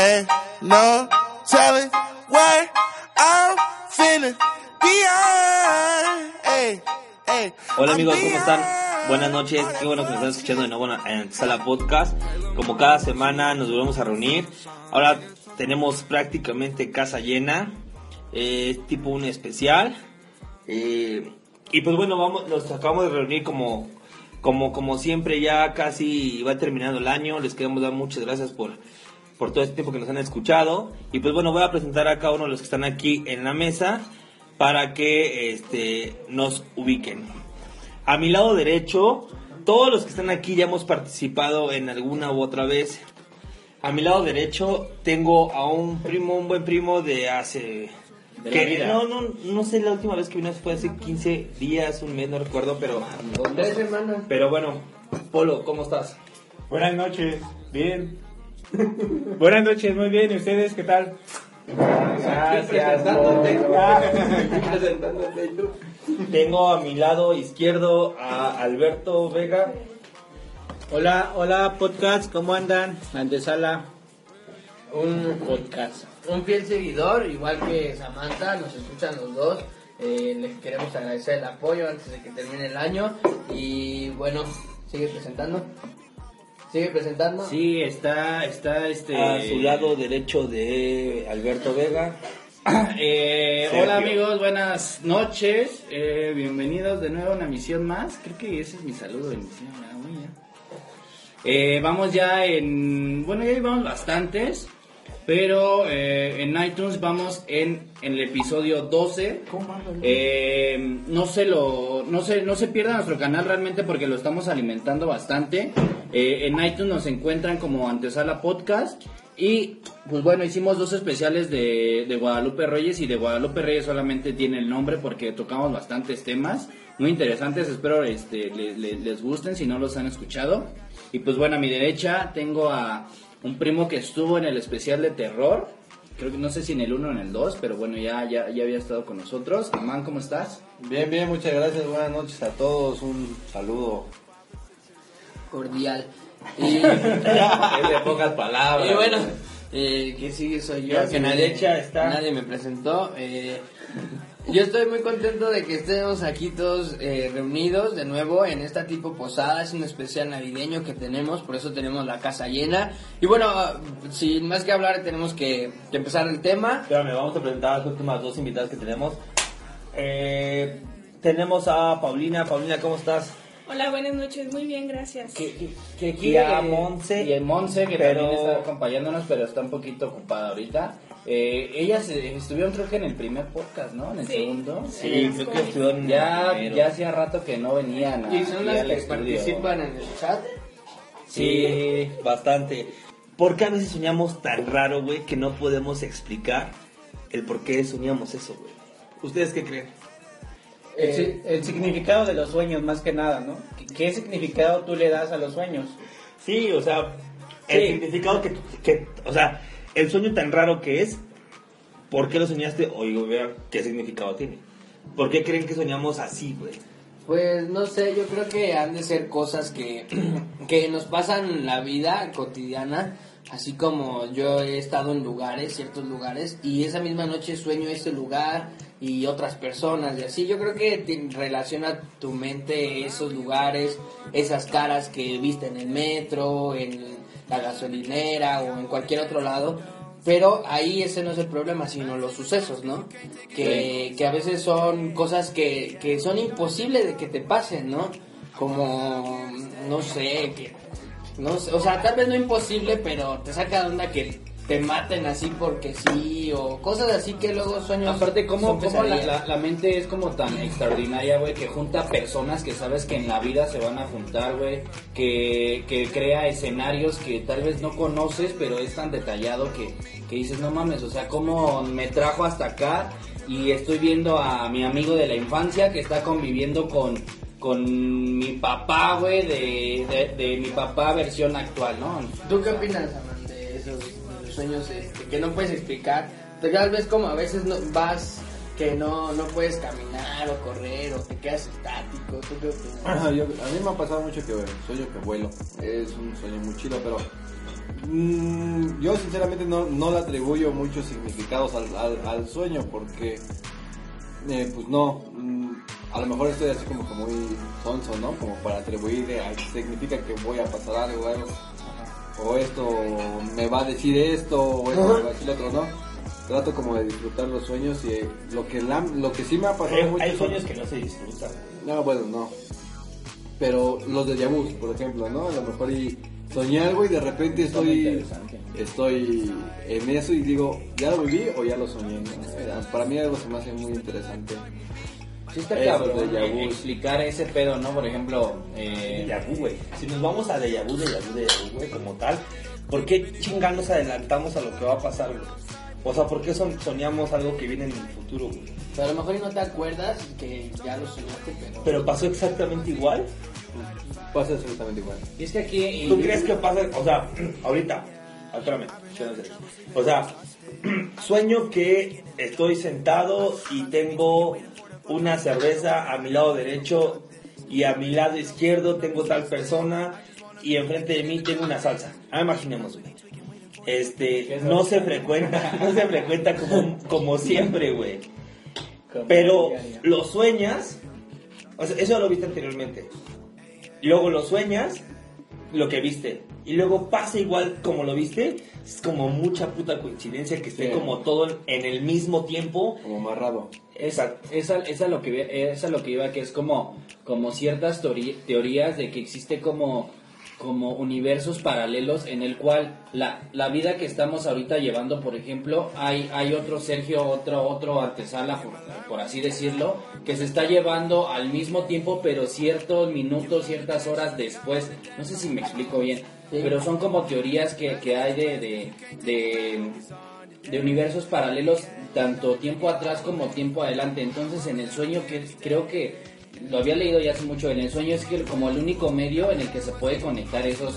Ain't no telling what I'm feeling beyond. Hey, hey, Hola amigos, ¿cómo están? Buenas noches, qué bueno que nos están escuchando de nuevo en Sala Podcast. Como cada semana nos volvemos a reunir. Ahora tenemos prácticamente casa llena, eh, es tipo un especial. Eh, y pues bueno, vamos, nos acabamos de reunir como, como, como siempre, ya casi va terminando el año. Les queremos dar muchas gracias por, por todo este tiempo que nos han escuchado. Y pues bueno, voy a presentar a cada uno de los que están aquí en la mesa para que este, nos ubiquen. A mi lado derecho, todos los que están aquí ya hemos participado en alguna u otra vez. A mi lado derecho tengo a un primo, un buen primo de hace... De que-. No, no, no sé la última vez que vino, fue hace 15 días, un mes, no recuerdo, pero... Tres semanas. Pero bueno, Polo, ¿cómo estás? Buenas noches, bien. Buenas noches, muy bien. ¿Y ustedes qué tal? Gracias. tú. Tengo a mi lado izquierdo a Alberto Vega. Hola, hola podcast, ¿cómo andan? Antesala. Un podcast. Un fiel seguidor, igual que Samantha, nos escuchan los dos. Eh, les queremos agradecer el apoyo antes de que termine el año. Y bueno, sigue presentando. Sigue presentando. Sí, está, está este. A su lado derecho de Alberto Vega. Eh, hola amigos, buenas noches. Eh, bienvenidos de nuevo a una misión más. Creo que ese es mi saludo de misión. muy bien. Eh, vamos ya en. Bueno, ya llevamos bastantes. Pero eh, en iTunes vamos en, en el episodio 12. Eh, no se lo no se no se pierda nuestro canal realmente porque lo estamos alimentando bastante. Eh, en iTunes nos encuentran como Antesala Podcast y pues bueno hicimos dos especiales de, de Guadalupe Reyes y de Guadalupe Reyes solamente tiene el nombre porque tocamos bastantes temas muy interesantes. Espero este le- le- les gusten si no los han escuchado. Y pues bueno a mi derecha tengo a un primo que estuvo en el especial de terror. Creo que no sé si en el 1 o en el 2, pero bueno, ya, ya, ya había estado con nosotros. Amán, ¿cómo estás? Bien, bien, muchas gracias. Buenas noches a todos. Un saludo. Cordial. Y, Es de pocas palabras. y bueno, eh, que sigue soy yo. Que nadie, derecha está- nadie me presentó. Eh, yo estoy muy contento de que estemos aquí todos eh, reunidos de nuevo en esta tipo posada. Es un especial navideño que tenemos, por eso tenemos la casa llena. Y bueno, sin más que hablar, tenemos que, que empezar el tema. Espérame, vamos a presentar a las últimas dos invitadas que tenemos. Eh, tenemos a Paulina. Paulina, ¿cómo estás? Hola, buenas noches. Muy bien, gracias. Que, que Y a Monse. Y a Monse, que Pero- también está acompañándonos, pero está un poquito ocupada ahorita. Eh, ellas eh, estuvieron creo que en el primer podcast, ¿no? En el Sí. segundo. Sí, creo que estuvieron en Ya, ya hacía rato que no venían a, Y son las que estudio. participan en el chat. Sí, bastante. ¿Por qué a veces soñamos tan raro, güey, que no podemos explicar el por qué soñamos eso, güey? ¿Ustedes qué creen? El, si- el significado de los sueños, más que nada, ¿no? ¿Qué, qué significado tú le das a los sueños? Sí, o sea, el Sí. significado que, que, o sea, el sueño tan raro que es, ¿por qué lo soñaste? Oigo, vean qué significado tiene. ¿Por qué creen que soñamos así, güey? Pues no sé, yo creo que han de ser cosas que, que nos pasan en la vida cotidiana, así como yo he estado en lugares, ciertos lugares, y esa misma noche sueño ese lugar y otras personas y así. Yo creo que te relaciona tu mente esos lugares, esas caras que viste en el metro, en la gasolinera o en cualquier otro lado. Pero ahí ese no es el problema, sino los sucesos, ¿no? Que, que a veces son cosas que, que son imposibles de que te pasen, ¿no? Como, no sé, que, no sé, o sea, tal vez no imposible, pero te saca de onda que te maten así porque sí, o cosas así que luego sueños. Aparte, ¿cómo, cómo la, la- la mente es como tan extraordinaria, güey, que junta personas que sabes que en la vida se van a juntar, güey, que, que crea escenarios que tal vez no conoces, pero es tan detallado que, que dices, no mames, o sea, cómo me trajo hasta acá y estoy viendo a mi amigo de la infancia que está conviviendo con, con mi papá, güey, de, de, de mi papá versión actual, ¿no? ¿Tú qué opinas, Aman, de esos de los sueños este, que no puedes explicar? Tal vez como a veces no, vas que no, no puedes caminar o correr o te quedas estático. ¿Tú qué opinas? Ajá, yo- a mí me ha pasado mucho que sueño que vuelo. Es un sueño muy chido, pero mm, yo sinceramente no, no le atribuyo muchos significados al, al- al sueño porque, eh, pues no, mm, a lo mejor estoy así como que muy sonso, ¿no? Como para atribuirle, a- significa que voy a pasar algo, algo, o esto me va a decir esto, o esto me va a decir otro, ¿no? Trato como de disfrutar los sueños y eh, lo que, la- lo que sí me ha pasado Hay, mucho hay sueños que no se disfrutan. no, bueno, no. Pero los de Yabus, por ejemplo, ¿no? A lo mejor y soñé algo y de repente estoy estoy en eso y digo, ¿ya lo viví o ya lo soñé? no? Para mí algo se me hace muy interesante. Sí está cabrón de eh, explicar ese pedo, ¿no? Por ejemplo, eh, güey. Si nos vamos a vu, déjà vu, güey, como tal, ¿por qué chingar nos adelantamos a lo que va a pasar, güey? O sea, ¿por qué son- soñamos algo que viene en el futuro, güey? O sea, a lo mejor y no te acuerdas que ya lo soñaste, pero... Pero pasó exactamente igual. Pasa exactamente igual. y es que aquí... ¿Tú crees que pasa? O sea, ahorita, ah, espérame. o sea, sueño que estoy sentado y tengo una cerveza a mi lado derecho y a mi lado izquierdo tengo tal persona y enfrente de mí tengo una salsa. Ah, imaginemos, güey. Este, no se frecuenta, no se frecuenta como, como siempre, güey. Pero lo sueñas, o sea, eso lo viste anteriormente. Luego lo sueñas, lo que viste. Y luego pasa igual como lo viste. Es como mucha puta coincidencia que esté Sí. como todo en el mismo tiempo. Como amarrado. Esa, esa, esa lo que esa lo que iba que es como como ciertas teorías de que existe como como universos paralelos en el cual la, la vida que estamos ahorita llevando, por ejemplo, hay, hay otro Sergio, otro, otro artesala, por, por así decirlo, que se está llevando al mismo tiempo, pero ciertos minutos, ciertas horas después. No sé si me explico bien, Sí. pero son como teorías que, que hay de, de, de, de universos paralelos, tanto tiempo atrás como tiempo adelante. Entonces, en el sueño, que creo que lo había leído ya hace mucho, en el sueño es que como el único medio en el que se puede conectar esos,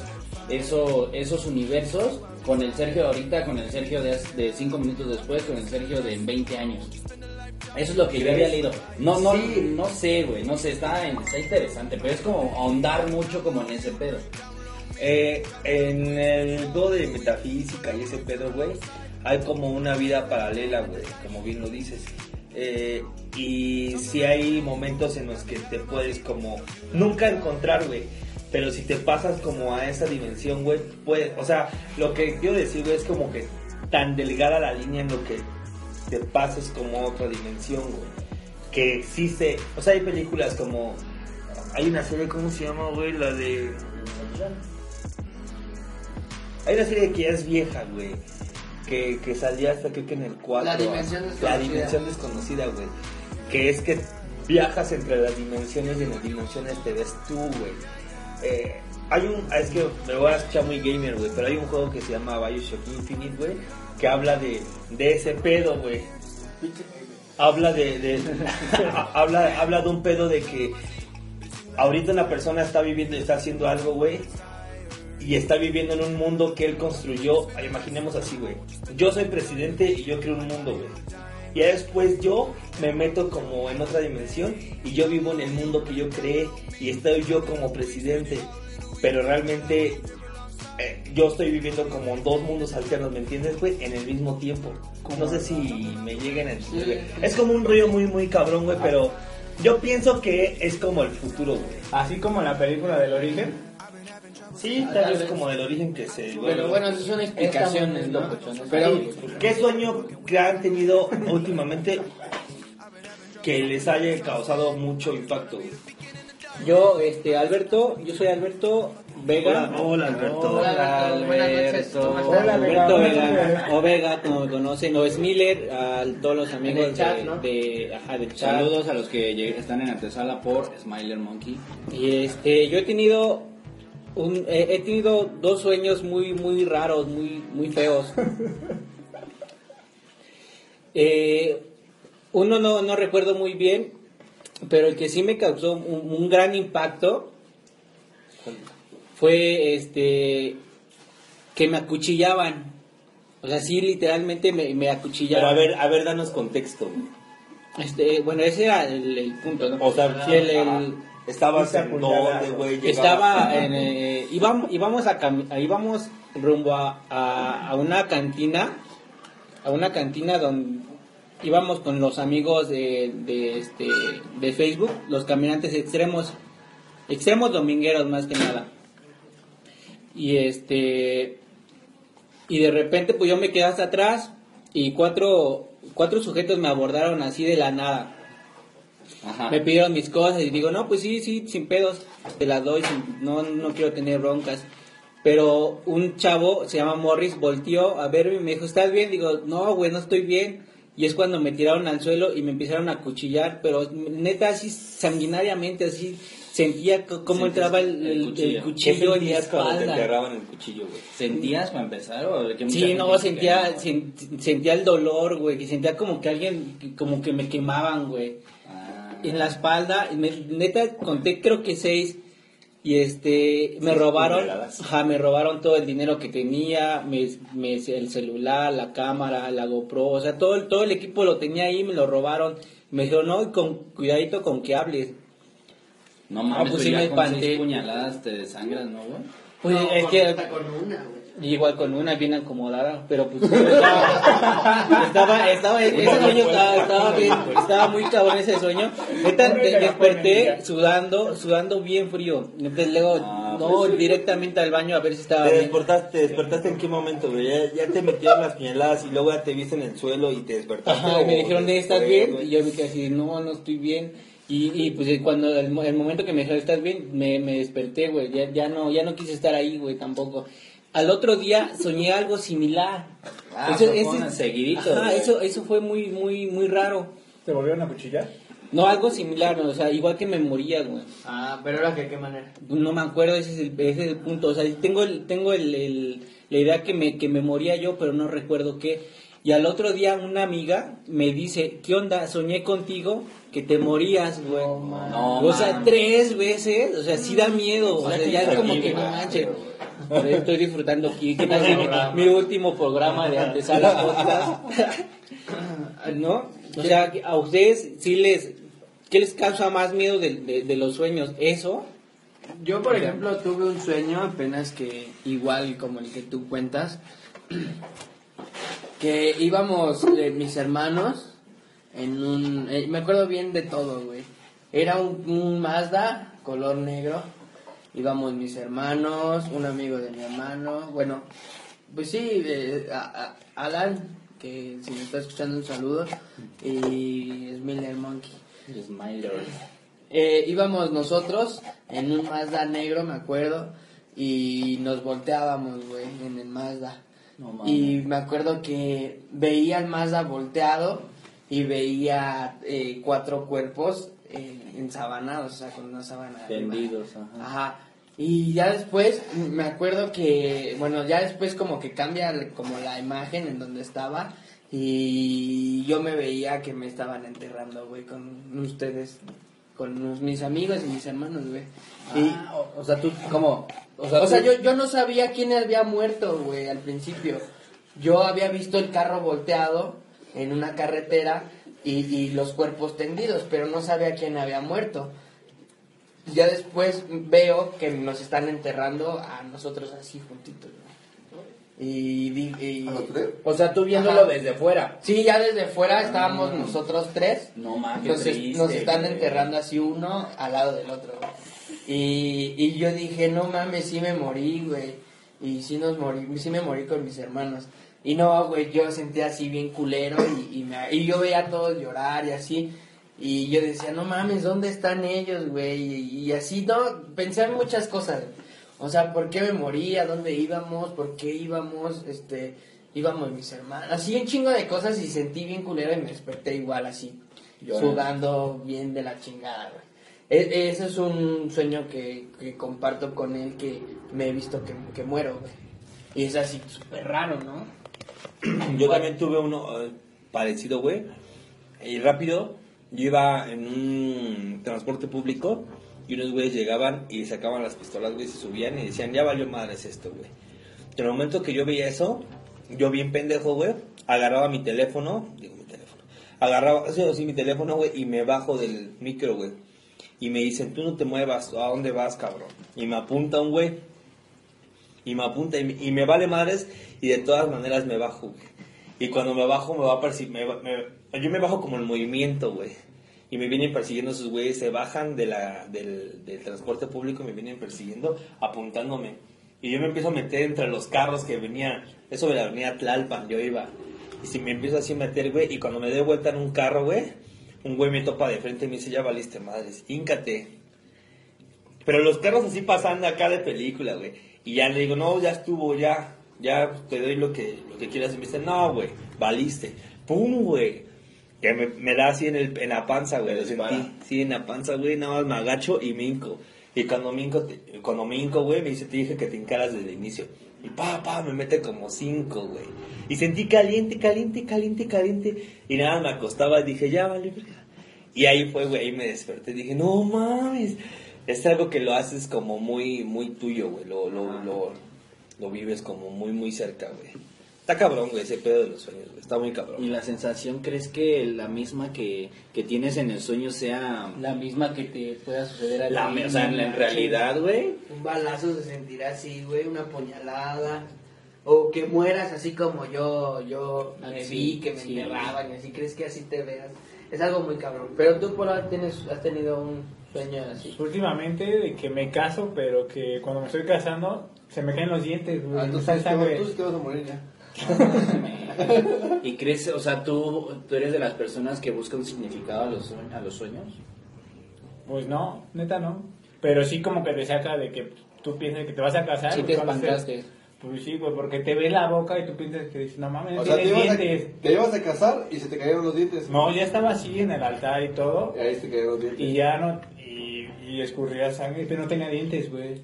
esos, esos universos con el Sergio de ahorita, con el Sergio de, hace- de cinco minutos después, con el Sergio de 20 años. Eso es lo que yo había leído. No, no, no sé, güey, no sé, está, está interesante, pero es como ahondar mucho como en ese pedo. Eh, en el juego de metafísica y ese pedo, güey, hay como una vida paralela, güey, como bien lo dices. Eh, y si hay momentos en los que te puedes como nunca encontrar, güey. Pero si te pasas como a esa dimensión, güey, puedes, o sea, lo que quiero decir, güey, es como que tan delgada la línea en lo que te pases como a otra dimensión, güey. Que existe, o sea, hay películas como, hay una serie, ¿cómo se llama, güey? La de... Hay una serie que ya es vieja, güey. Que, que salía hasta creo que en el 4. La dimensión La desconocida. dimensión desconocida, güey. Que es que viajas entre las dimensiones y en las dimensiones te ves tú, güey. Eh, hay un, es que me voy a escuchar muy gamer, güey, pero hay un juego que se llama Bioshock Infinite, güey, que habla de, de ese pedo, güey. Habla de, de habla, habla de un pedo de que ahorita una persona está viviendo y está haciendo algo, güey, y está viviendo en un mundo que él construyó. Imaginemos así, güey. Yo soy presidente y yo creo un mundo, güey. Y después yo me meto como en otra dimensión y yo vivo en el mundo que yo creé y estoy yo como presidente. Pero realmente eh, yo estoy viviendo como dos mundos alternos, ¿me entiendes, güey? En el mismo tiempo. No sé si me lleguen a entender. güey. Es como un rollo muy, muy cabrón, güey, pero yo pienso que es como el futuro, güey. Así como en la película del origen. Sí, tal vez como el origen que se... Pero bueno, esas son explicaciones, ¿no? Pero, ¿qué sueño que han tenido últimamente que les haya causado mucho impacto? Yo, este, Alberto, yo soy Alberto Vega. Hola, hola, Alberto. Hola, Alberto. Vega. O Vega, como me conocen, o es Miller, a todos los amigos En el chat, de, ¿no? de- ajá, del chat. Saludos a los que están en antesala por Smiler Monkey. Y este, yo he tenido un, he, he tenido dos sueños muy, muy raros, muy, muy feos. Eh, uno no, no recuerdo muy bien, pero el que sí me causó un, un gran impacto fue este que me acuchillaban. O sea, sí, literalmente me, me acuchillaban. Pero a ver, a ver, danos contexto. Este, bueno, ese era el, el punto, ¿no? O sea, el- estabas en donde, güey. estaba en, eh, íbamos, íbamos a cami- íbamos rumbo a, a, a una cantina, a una cantina donde íbamos con los amigos de, de, este, de Facebook, los caminantes extremos, extremos domingueros más que nada. Y este, y de repente pues yo me quedé hasta atrás y cuatro, cuatro sujetos me abordaron así de la nada. Ajá. Me pidieron mis cosas y digo, no, pues sí, sí, sin pedos, te las doy, sin- no, no quiero tener broncas. Pero un chavo, se llama Morris, volteó a verme y me dijo, ¿estás bien? Digo, no, güey, no estoy bien. Y es cuando me tiraron al suelo y me empezaron a cuchillar, pero neta así sanguinariamente, así sentía cómo entraba el, el el- el cuchillo. cuchillo, ¿Qué en mi sentías cuando te espalda. enterraban el cuchillo, güey? ¿Sentías para empezar? O que Sí, no, sentía, sentía el dolor, güey, que sentía como que alguien, como que me quemaban, güey. En la espalda, me- neta conté creo que seis y este me robaron, ajá, me robaron todo el dinero que tenía, me, me- el celular, la cámara, la GoPro, o sea, todo el, todo el equipo lo tenía ahí, me lo robaron, me dijeron, no, con cuidadito con que hables. No mames, Ah, pues sí me con espanté. seis puñaladas te desangras, ¿no, güey? Pues No, es con- que con una, güey. Igual con una bien acomodada, pero pues estaba, estaba, estaba- ese sueño estaba, estaba bien, estaba muy cabrón ese sueño. Neta, de- desperté sudando, sudando bien frío. Entonces luego, Ah, no, pues directamente al baño a ver si estaba ¿Te bien. despertaste, te despertaste en qué momento, güey? Ya, ya te metieron las puñaladas y luego ya te viste en el suelo y te despertaste. Ajá, y me dijeron, ¿eh, ¿estás bien? Y yo me quedé así, no, no estoy bien. Y, y pues eh, cuando el, el momento que me dijeron, ¿estás bien? Me, me desperté, güey. Ya, ya, no, ya no quise estar ahí, güey, tampoco. Al otro día soñé algo similar. Ah, con seguidito, ajá, eso, eso fue muy, muy, muy raro. ¿Te volvieron a cuchillar? No, algo similar, ¿no? o sea, igual que me moría, güey. Ah, pero era que qué manera. No me acuerdo, ese es el, ese es el punto. O sea, tengo, el, tengo el, el- la idea que me, que me moría yo, pero no recuerdo qué. Y al otro día una amiga me dice, ¿qué onda? Soñé contigo que te morías, güey. No, o sea, man. tres veces, o sea, sí da miedo. O sea, ya es como que no manches. Pero estoy disfrutando aquí, que tal mi, mi último programa de antesala podcast. ¿No? O sea, que a ustedes sí les, ¿qué les causa más miedo de, de- de los sueños? ¿Eso? Yo, por ejemplo, tuve un sueño apenas que igual como el que tú cuentas, que íbamos eh, mis hermanos en un... eh, me acuerdo bien de todo, güey. Era un, un Mazda color negro. Íbamos mis hermanos, un amigo de mi hermano. Bueno, pues sí, eh, a- a- Alan, que si me está escuchando un saludo, y Smiler Monkey. Smiler. Eh, íbamos nosotros en un Mazda negro, me acuerdo, y nos volteábamos, güey, en el Mazda. No y me acuerdo que veía el Mazda volteado y veía eh, cuatro cuerpos eh, ensabanados, o sea, con una sábana. Tendidos, ajá. Ajá. Y ya después me acuerdo que, bueno, ya después como que cambia como la imagen en donde estaba y yo me veía que me estaban enterrando, güey, con ustedes, con mis amigos y mis hermanos, güey. Y- Ah, o, o sea, tú, ¿cómo? O sea, o sea, yo, yo no sabía quién había muerto, güey, al principio. Yo había visto el carro volteado en una carretera y, y los cuerpos tendidos, pero no sabía quién había muerto. Ya después veo que nos están enterrando a nosotros así juntitos. Y, di- y-. O sea, tú viéndolo Ajá. desde fuera. Sí, ya desde fuera estábamos nosotros tres. No mames, qué Entonces triste, nos están enterrando así uno al lado del otro. Y, y yo dije, no mames, sí me morí, güey. Y sí nos morí, sí me morí con mis hermanos. Y no, güey, yo sentía así bien culero y, y, me- y yo veía a todos llorar y así. Y yo decía, no mames, ¿dónde están ellos, güey? Y, y así, no, pensé en muchas cosas. O sea, ¿por qué me morí? ¿A dónde íbamos? ¿Por qué íbamos? Este, íbamos mis hermanos. Así un chingo de cosas y sentí bien culero y me desperté igual así. Sudando bien de la chingada, güey. E- ese es un sueño que, que comparto con él que me he visto que, que muero, güey. Y es así súper raro, ¿no? Yo también tuve uno eh, parecido, güey. Y rápido, yo iba en un transporte público y unos güeyes llegaban y sacaban las pistolas, güey, se subían y decían, ya valió madres esto, güey. En el momento que yo veía eso, yo bien pendejo, güey, agarraba mi teléfono, digo mi teléfono, agarraba así, así mi teléfono, güey, y me bajo del micro, güey. Y me dicen, tú no te muevas, ¿a dónde vas, cabrón? Y me apunta un güey. Y me apunta y y me vale madres y de todas maneras me bajo. Y cuando me bajo me va a perseguir, yo me bajo como en movimiento, güey. Y me vienen persiguiendo esos güeyes, se bajan del, del transporte público y me vienen persiguiendo, apuntándome. Y yo me empiezo a meter entre los carros que venían, eso de la avenida Tlalpan, yo iba. Y si me empiezo así a meter, güey, y cuando me doy vuelta en un carro, güey, un güey me topa de frente y me dice, ya valiste madres, híncate. Pero los carros así pasando acá de película, güey. Y ya le digo, no, ya estuvo, ya, ya te doy lo que, lo que quieras. Y me dice, no, güey, valiste. Pum, güey. Que me, me da así en, el, en la panza, güey. Lo sentí. Sí, en la panza, güey. Nada más me agacho y me hinco. Y cuando me hinco, te- cuando me hinco, güey, me dice, te dije que te hincaras desde el inicio. Y pa, pa, me mete como cinco, güey. Y sentí caliente, caliente, caliente, caliente. Y nada, me acostaba y dije, ya, vale, verga. Y ahí fue, güey, ahí me desperté. Dije, no mames. Es algo que lo haces como muy, muy tuyo, güey. Lo, lo, lo, lo vives como muy, muy cerca, güey. Está cabrón, güey, ese pedo de los sueños, güey. Está muy ¿Y cabrón. la sensación crees que la misma que, que tienes en el sueño sea La misma que te pueda suceder a la, ti o sea, en, la- en realidad, güey? Un balazo se sentirá así, güey, una puñalada. O que mueras así como yo, yo Ah, me sí, vi, que me sí. enterraban y así, crees que así te veas. Es algo muy cabrón. Pero tú por ahora tienes, has tenido un Últimamente de que me caso, pero que cuando me estoy casando se me caen los dientes, güey. Ah, tú, sí te vas a morir ya. ¿Y crees, o sea, tú, tú eres de las personas que buscan significado a los, a los sueños? Pues no, neta no. Pero sí como que te saca de que tú piensas que te vas a casar. Sí pues, te espantaste. Pues sí, güey, porque te ves la boca y tú piensas que dices, no mames, O sea, te ibas, a, dientes. te ibas a casar y se te cayeron los dientes. No, ya estaba así en el altar y todo. Y ahí se te cayeron los dientes. Y ya no... Y, y escurría sangre, pero no tenía dientes, güey.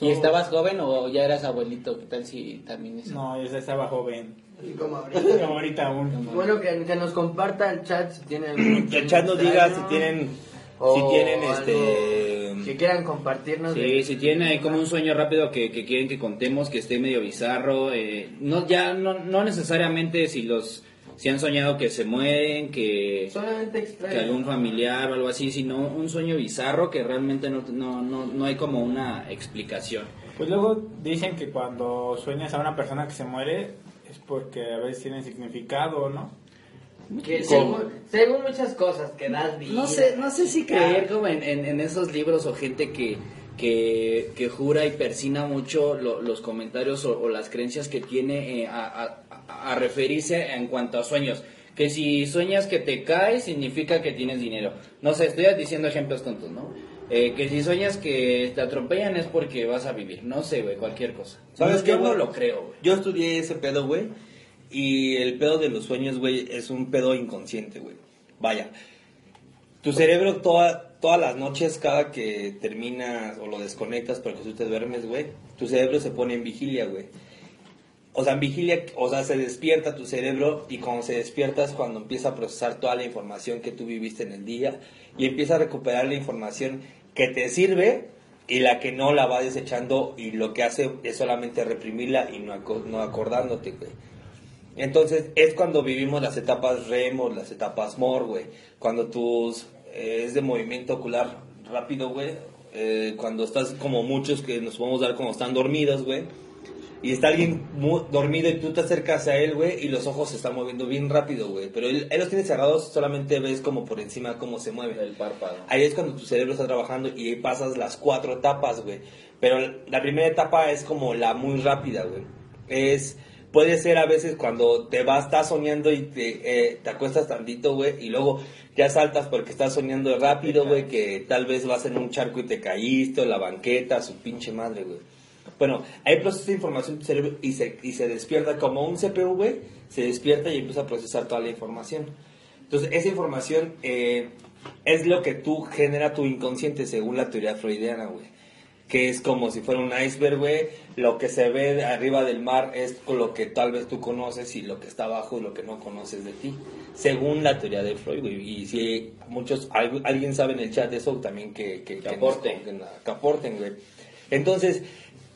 ¿Y estabas joven o ya eras abuelito? ¿Qué tal si también es? No, ya estaba joven. Así como ahorita. Como ahorita aún. Bueno, que, que nos comparta el chat si tienen Que el chat nos diga si tienen, o si tienen algo este... Que quieran compartirnos. Sí, de- si tienen ahí como un sueño rápido que, que quieren que contemos, que esté medio bizarro, eh, no ya no, no necesariamente si los si han soñado que se mueren, que, Solamente que algún familiar o algo así, sino un sueño bizarro que realmente no, no, no, no hay como una explicación. Pues luego dicen que cuando sueñas a una persona que se muere es porque a veces tiene significado, ¿no? Que según, según muchas cosas que das vida. No sé, no sé si creer como en, en- en esos libros o gente que, que, que jura y persina mucho lo- los comentarios o, o las creencias que tiene eh, a, a- a referirse en cuanto a sueños. Que si sueñas que te caes, significa que tienes dinero. No sé, estoy diciendo ejemplos tontos, ¿no? Eh, que si sueñas que te atropellan es porque vas a vivir. No sé, güey, cualquier cosa. ¿Sabes Yo qué, no güey? lo creo, güey. Yo estudié ese pedo, güey. Y el pedo de los sueños, güey, es un pedo inconsciente, güey. Vaya. Tu cerebro toda, todas las noches, cada que terminas o lo desconectas porque tú te duermes, güey, tu cerebro se pone en vigilia, güey. O sea, en vigilia, o sea, se despierta tu cerebro y cuando se despierta es cuando empieza a procesar toda la información que tú viviste en el día y empieza a recuperar la información que te sirve y la que no la va desechando y lo que hace es solamente reprimirla y no, aco- no acordándote, güey. Entonces es cuando vivimos las etapas REM o las etapas MOR, güey. Cuando tus eh, es de movimiento ocular rápido, güey. Eh, cuando estás como muchos que nos podemos dar como están dormidos, güey. Y está alguien dormido y tú te acercas a él, güey, y los ojos se están moviendo bien rápido, güey. Pero él, él los tiene cerrados, solamente ves como por encima cómo se mueve. El párpado. Ahí es cuando tu cerebro está trabajando y ahí pasas las cuatro etapas, güey. Pero la primera etapa es como la muy rápida, güey. Es, puede ser a veces cuando te vas, estás soñando y te, eh, te acuestas tantito, güey, y luego ya saltas porque estás soñando rápido, güey, que tal vez vas en un charco y te caíste, o la banqueta, su pinche madre, güey. Bueno, ahí procesa información tu cerebro y se, y se despierta como un CPU, güey, se despierta y empieza a procesar toda la información. Entonces, esa información eh, es lo que tú genera tu inconsciente según la teoría freudiana, güey. Que es como si fuera un iceberg, güey. Lo que se ve de arriba del mar es lo que tal vez tú conoces y lo que está abajo es lo que no conoces de ti. Según la teoría de Freud, güey. Y si muchos, algu- alguien sabe en el chat de eso también que, que, Que nos aporte. pongan- que aporten, güey. Entonces,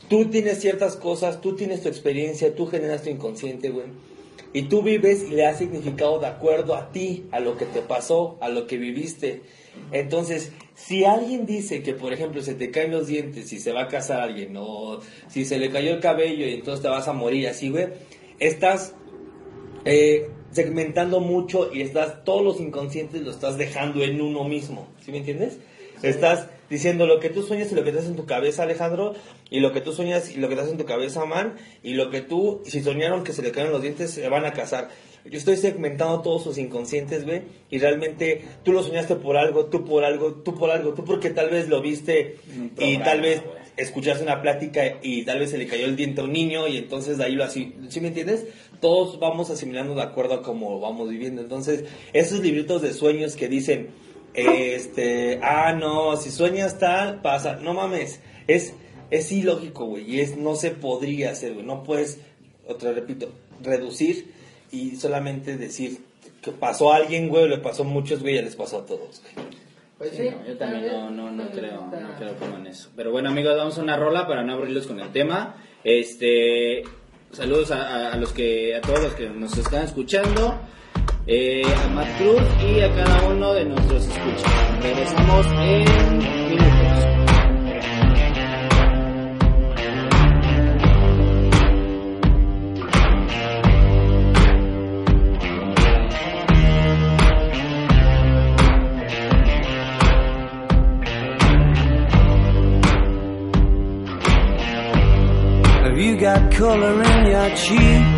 tú tienes ciertas cosas, tú tienes tu experiencia, tú generas tu inconsciente, güey. Y tú vives y le has significado de acuerdo a ti, a lo que te pasó, a lo que viviste. Entonces, si alguien dice que, por ejemplo, se te caen los dientes y se va a casar alguien, o si se le cayó el cabello y entonces te vas a morir así, güey, estás eh, segmentando mucho y estás, todos los inconscientes lo estás dejando en uno mismo. ¿Sí me entiendes? Estás diciendo lo que tú sueñas y lo que te hace en tu cabeza, Alejandro, y lo que tú sueñas y lo que te hace en tu cabeza, Man, y lo que tú, si soñaron que se le caen los dientes, se van a casar. Yo estoy segmentando todos sus inconscientes, güey, y realmente tú lo soñaste por algo, tú por algo, tú por algo, tú porque tal vez lo viste y tal vez escuchaste una plática y tal vez se le cayó el diente a un niño y entonces de ahí lo así, ¿sí me entiendes? Todos vamos asimilando de acuerdo a cómo vamos viviendo. Entonces, esos libritos de sueños que dicen, este, ah, no, si sueñas tal, pasa, no mames, es, es ilógico, güey, y es, no se podría hacer, güey, no puedes, otra repito, reducir y solamente decir que pasó a alguien, güey, le pasó a muchos, güey, ya les pasó a todos, güey. Pues Sí, no, yo también no, no, no creo, no creo como en eso. Pero bueno, amigos, vamos a una rola para no aburrirlos con el tema. Este, saludos a, a- a los que, a todos los que nos están escuchando, eh, a Matt Cruz y a cada uno de nuestros escuchas. Regresamos en minutos. Have you got color in your cheeks?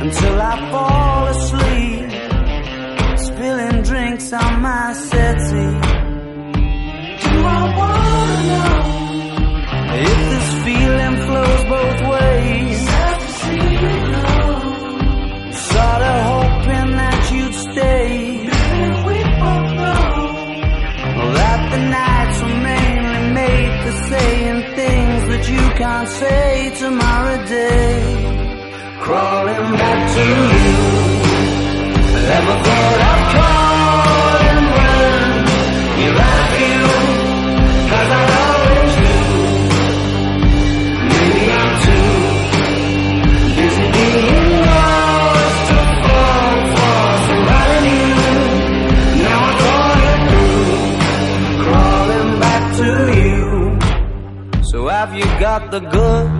until I fall asleep spilling drinks on my settee. Do I wanna know if this feeling flows both ways? Sorta hoping that you'd stay. We both know that the nights were mainly made for saying things that you can't say tomorrow day. Crawling back to you. Never thought I'd call and run. You like you, cause I always do. Maybe I'm too busy being lost to fall for somebody new. Now I'm calling through crawling back to you. So have you got the goods?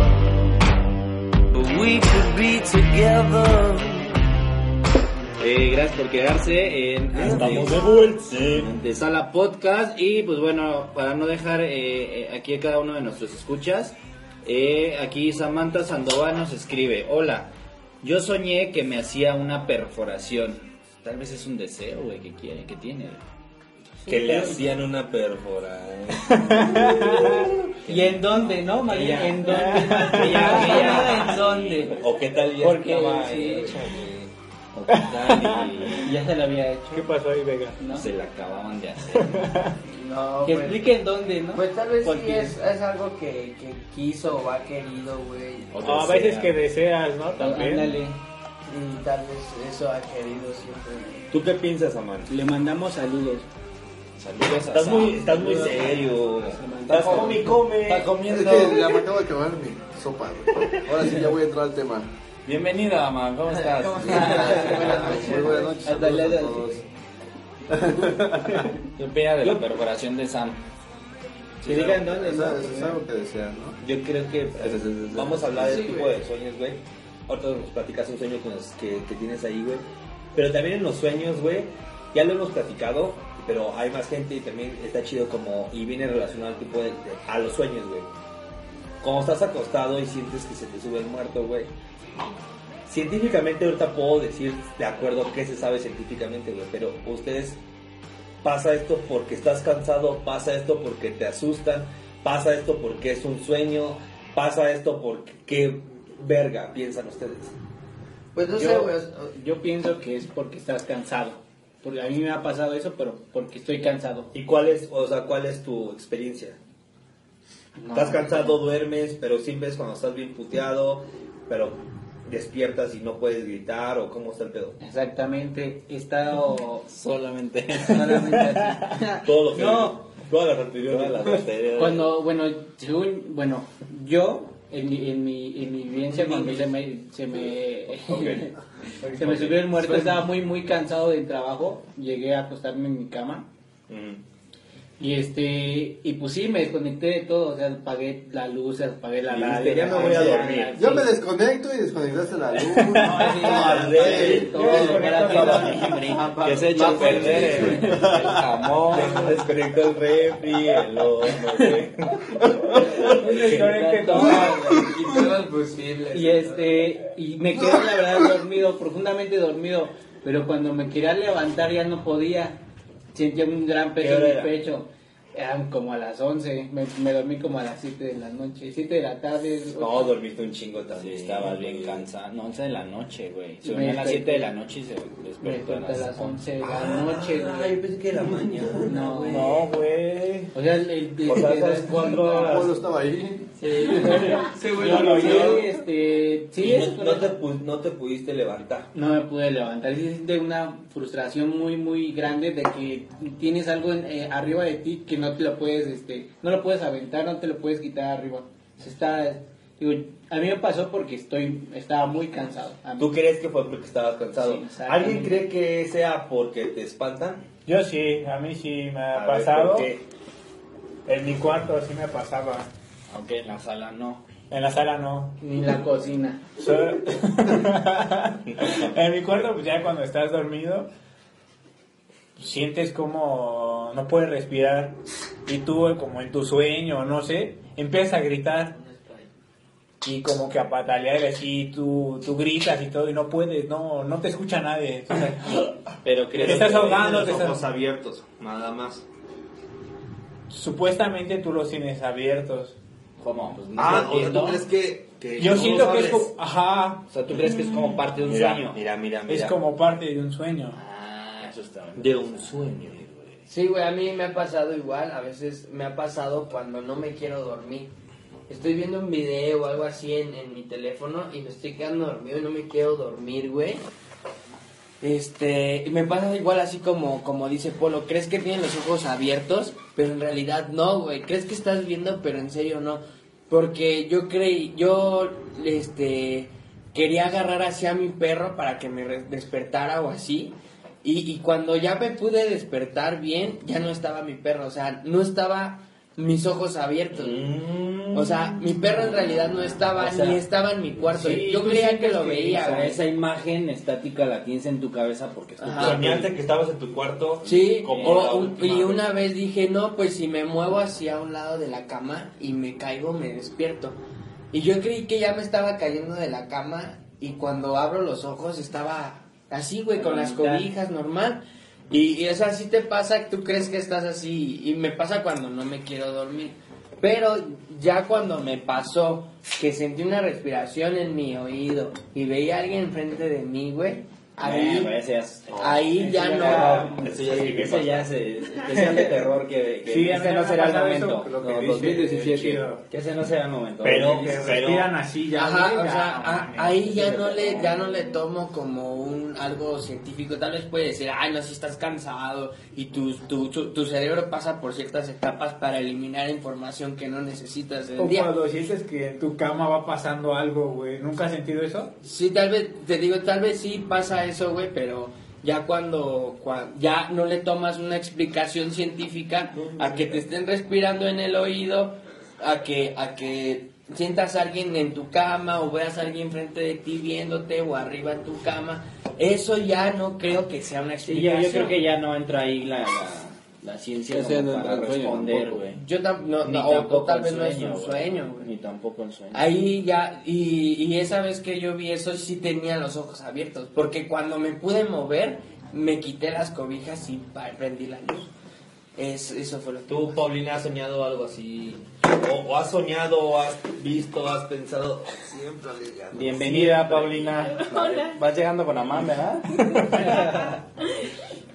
We could be together. Eh, gracias por quedarse en Estamos de vuelta. de Sala Podcast y pues bueno, para no dejar eh, eh, aquí a cada uno de nuestros escuchas, eh, aquí Samantha Sandoval nos escribe, hola, yo soñé que me hacía una perforación, tal vez es un deseo, güey, que quiere, que tiene. Que le hacían una perfora. ¿Y en dónde, no, María? ¿En dónde? ¿En dónde? ¿O qué tal ya Porque, estaba sí. ¿O qué tal y Ya se lo había hecho. ¿Qué pasó ahí, Vega? ¿no? Se la acababan de hacer. No, Que pues- expliquen dónde, ¿no? Pues tal vez sí es, es algo que, que quiso o ha querido, güey. O No, a veces que deseas, ¿no? También. Ándale. Y tal vez eso ha querido siempre. ¿Tú qué piensas, Amanda? Le mandamos saludos. Saludos a Estás Sam. muy, estás muy serio. Estás come come. Está comiendo. Es que ya me acabo de acabar mi sopa. güey. Ahora sí ya voy a entrar al tema. Bienvenida, Amanda, ¿cómo estás? Muy buenas noches. Hasta saludos luego. a todos. ¿Qué opina de la perforación de Sam? Que digan dónde, Es, ¿no? es- es algo que desean, ¿no? Yo creo que eh, vamos a hablar del Sí, tipo güey. de sueños, güey. Ahorita nos platicas un sueño que, que tienes ahí, güey. Pero también en los sueños, güey, ya lo hemos platicado, pero hay más gente y también está chido como, y viene relacionado al tipo de, de- a los sueños, güey. Cuando estás acostado y sientes que se te sube el muerto, güey. Científicamente ahorita puedo decir de acuerdo qué se sabe científicamente, güey, pero ustedes pasa esto porque estás cansado, pasa esto porque te asustan, pasa esto porque es un sueño, pasa esto porque qué verga piensan ustedes. Pues no sé, güey. yo pienso que es porque estás cansado. Porque a mí me ha pasado eso, pero porque estoy cansado. ¿Y cuál es, o sea, cuál es tu experiencia? No. Estás cansado, duermes, pero sí ves cuando estás bien puteado, pero despiertas y no puedes gritar o cómo está el pedo. Exactamente, he estado Solamente. solamente así. Todo lo que No. todas las anteriores. Cuando, bueno, según, bueno, yo, en mi, en mi, en mi vivencia, cuando se me, se me, se me subió el muerto, estaba muy, muy cansado del trabajo, llegué a acostarme en mi cama, Mm. Y este, y pues sí, me desconecté de todo, o sea, apagué la luz, apagué la radio. ya me voy a dormir. sí. Yo me desconecto y desconectaste la luz. No, sí, no, sí. sí, todo, Yo desconecto para todo. que- que se echa a perder el, el jamón. Desconectó el refri, el horno. Y este, y me quedé la verdad dormido, profundamente dormido, pero cuando me quería levantar ya no podía, sentía un gran ¿Qué peso en mi pecho. Eran como a las 11, me, me dormí como a las 7 de la noche, 7 de la tarde. No, dormiste un chingo también. Sí, estabas bien cansado. No, 11 de la noche, güey. Se dormía a las desperté. 7 de la noche y se despertó a las 11 de la noche. Ay, güey. pensé que era mañana. No, güey. No, güey. O sea, el, el- O sea, el- esas cuatro estaba ahí. Sí, yo lo oí, este, sí, es no, no te, no te pudiste levantar. No me pude levantar. Es de una frustración muy, muy grande de que tienes algo en- eh, arriba de ti que no te lo puedes, este, no lo puedes aventar, no te lo puedes quitar arriba. Se está, digo, a mí me pasó porque estoy, estaba muy cansado. ¿Tú crees que fue porque estabas cansado? Sí. ¿Alguien cree que sea porque te espantan? Yo sí, a mí sí me ha A pasado. En mi cuarto sí me pasaba. Aunque en la sala no. En la sala no. Ni en la cocina. So- en mi cuarto, pues ya cuando estás dormido, sientes como no puedes respirar. Y tú, como en tu sueño, no sé, empiezas a gritar. Y como que a patalear así, tú, tú gritas y todo, y no puedes, no, no te escucha nadie. Entonces, Pero Te crees estás ahogando, Los te estás- ojos abiertos, nada más. supuestamente tú los tienes abiertos. ¿Cómo? Pues no Ah, o sea, ¿tú crees que, que Yo siento que es como, ajá, O sea, ¿tú crees que es como parte de un Mira, sueño? mira, mira, mira. es como parte de un sueño. Ah, eso está bien. De un sueño. Sí, güey, a mí me ha pasado igual. A veces me ha pasado cuando no me quiero dormir. Estoy viendo un video o algo así en, en mi teléfono y me estoy quedando dormido y no me quiero dormir, güey. Este, me pasa igual así como, como dice Polo, crees que tienes los ojos abiertos, pero en realidad no, güey, crees que estás viendo, pero en serio no, porque yo creí, yo, este, quería agarrar así a mi perro para que me despertara o así, y, y cuando ya me pude despertar bien, ya no estaba mi perro, o sea, no estaba mis ojos abiertos. O sea, mi perro en realidad no estaba, O sea, ni estaba en mi cuarto. Sí, Yo creía que lo O veía, sea, güey. esa imagen estática la tienes en tu cabeza porque. Soñaste que estabas en tu cuarto. Sí, como o un- y vez. una vez dije, no, pues si me muevo hacia un lado de la cama y me caigo, me despierto. Y yo creí que ya me estaba cayendo de la cama y cuando abro los ojos estaba así, güey, con las cobijas, normal. Y, y eso así te pasa, tú crees que estás así y me pasa cuando no me quiero dormir. Pero ya cuando me pasó que sentí una respiración en mi oído y veía a alguien enfrente de mí, güey, ahí, Eh, ese ya ahí ya no... Eso ya ya es eh, especial de terror que, que Sí, ese no será el momento. eso, lo que No, dice, 2017. chido. Que ese no será el momento. Pero- Que pero- así ya. Ajá, o sea, no a- ahí ya no le ya no le tomo como un algo científico. Tal vez puede decir, ay, no, si estás cansado y tu, tu, tu, tu cerebro pasa por ciertas etapas para eliminar información que no necesitas en O día. cuando sientes que en tu cama va pasando algo, güey. ¿Nunca has sentido eso? Sí, tal vez, te digo, tal vez sí pasa eso, güey, pero Ya cuando, cua- ya no le tomas una explicación científica a que te estén respirando en el oído, a que, a que sientas a alguien en tu cama o veas a alguien frente de ti viéndote o arriba en tu cama, eso ya no creo que sea una Sí, yo, explicación. yo creo que ya no entra ahí la, la, la ciencia como entra para responder, tampoco. güey. Yo tam- no, Ni no, o- o tampoco tal vez no es un sueño, güey. Ni tampoco el sueño. Ahí ya, y, y esa vez que yo vi eso, sí tenía los ojos abiertos, porque cuando me pude mover, me quité las cobijas y prendí la luz. Es, eso fue lo que ¿Tú, Paulina, has soñado algo así? O, o has soñado, o has visto, has pensado? Siempre. Bienvenida, Paulina. Hola. Vas llegando con Amán, ¿verdad?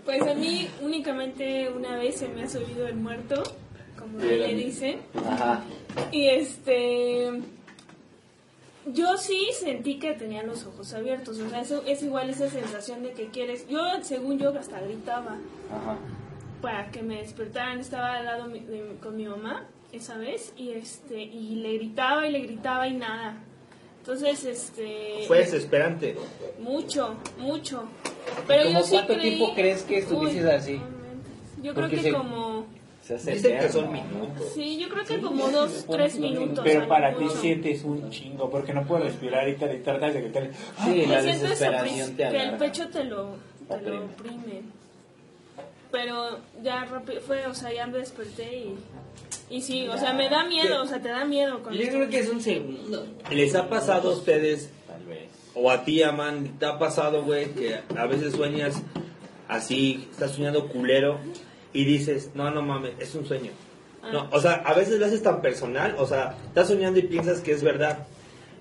Pues a mí únicamente una vez se me ha subido el muerto, como le dicen. Ajá. Y este. Yo sí sentí que tenía los ojos abiertos. O sea, eso es igual esa sensación de que quieres. Yo, según yo, hasta gritaba Ajá. para que me despertaran. Estaba al lado mi- de- con mi mamá esa vez y este y le gritaba y le gritaba y nada. Entonces, este. Fue desesperante. Mucho, mucho. Pero ¿Cómo yo sí cuánto creí- tiempo crees que estuvieses Uy, así? Yo Porque creo que se- como... Dicen que son minutos. Sí, yo creo que como dos, tres minutos. Pero para ti mucho. sientes un chingo, porque no puedes respirar y te y tratas de gritar. Sí, la desesperación te que el pecho te lo, te Oprime. lo oprime. Pero ya rápido fue, o sea, ya me desperté y... Y sí, o sea, me da miedo, o sea, te da miedo. Con Yo creo que es un segundo. ¿Les ha pasado a ustedes, Tal vez. o a ti, Aman, te ha pasado, güey, que a veces sueñas así, estás soñando culero y dices, no, no mames, es un sueño? No, o sea, a veces lo haces tan personal, o sea, estás soñando y piensas que es verdad.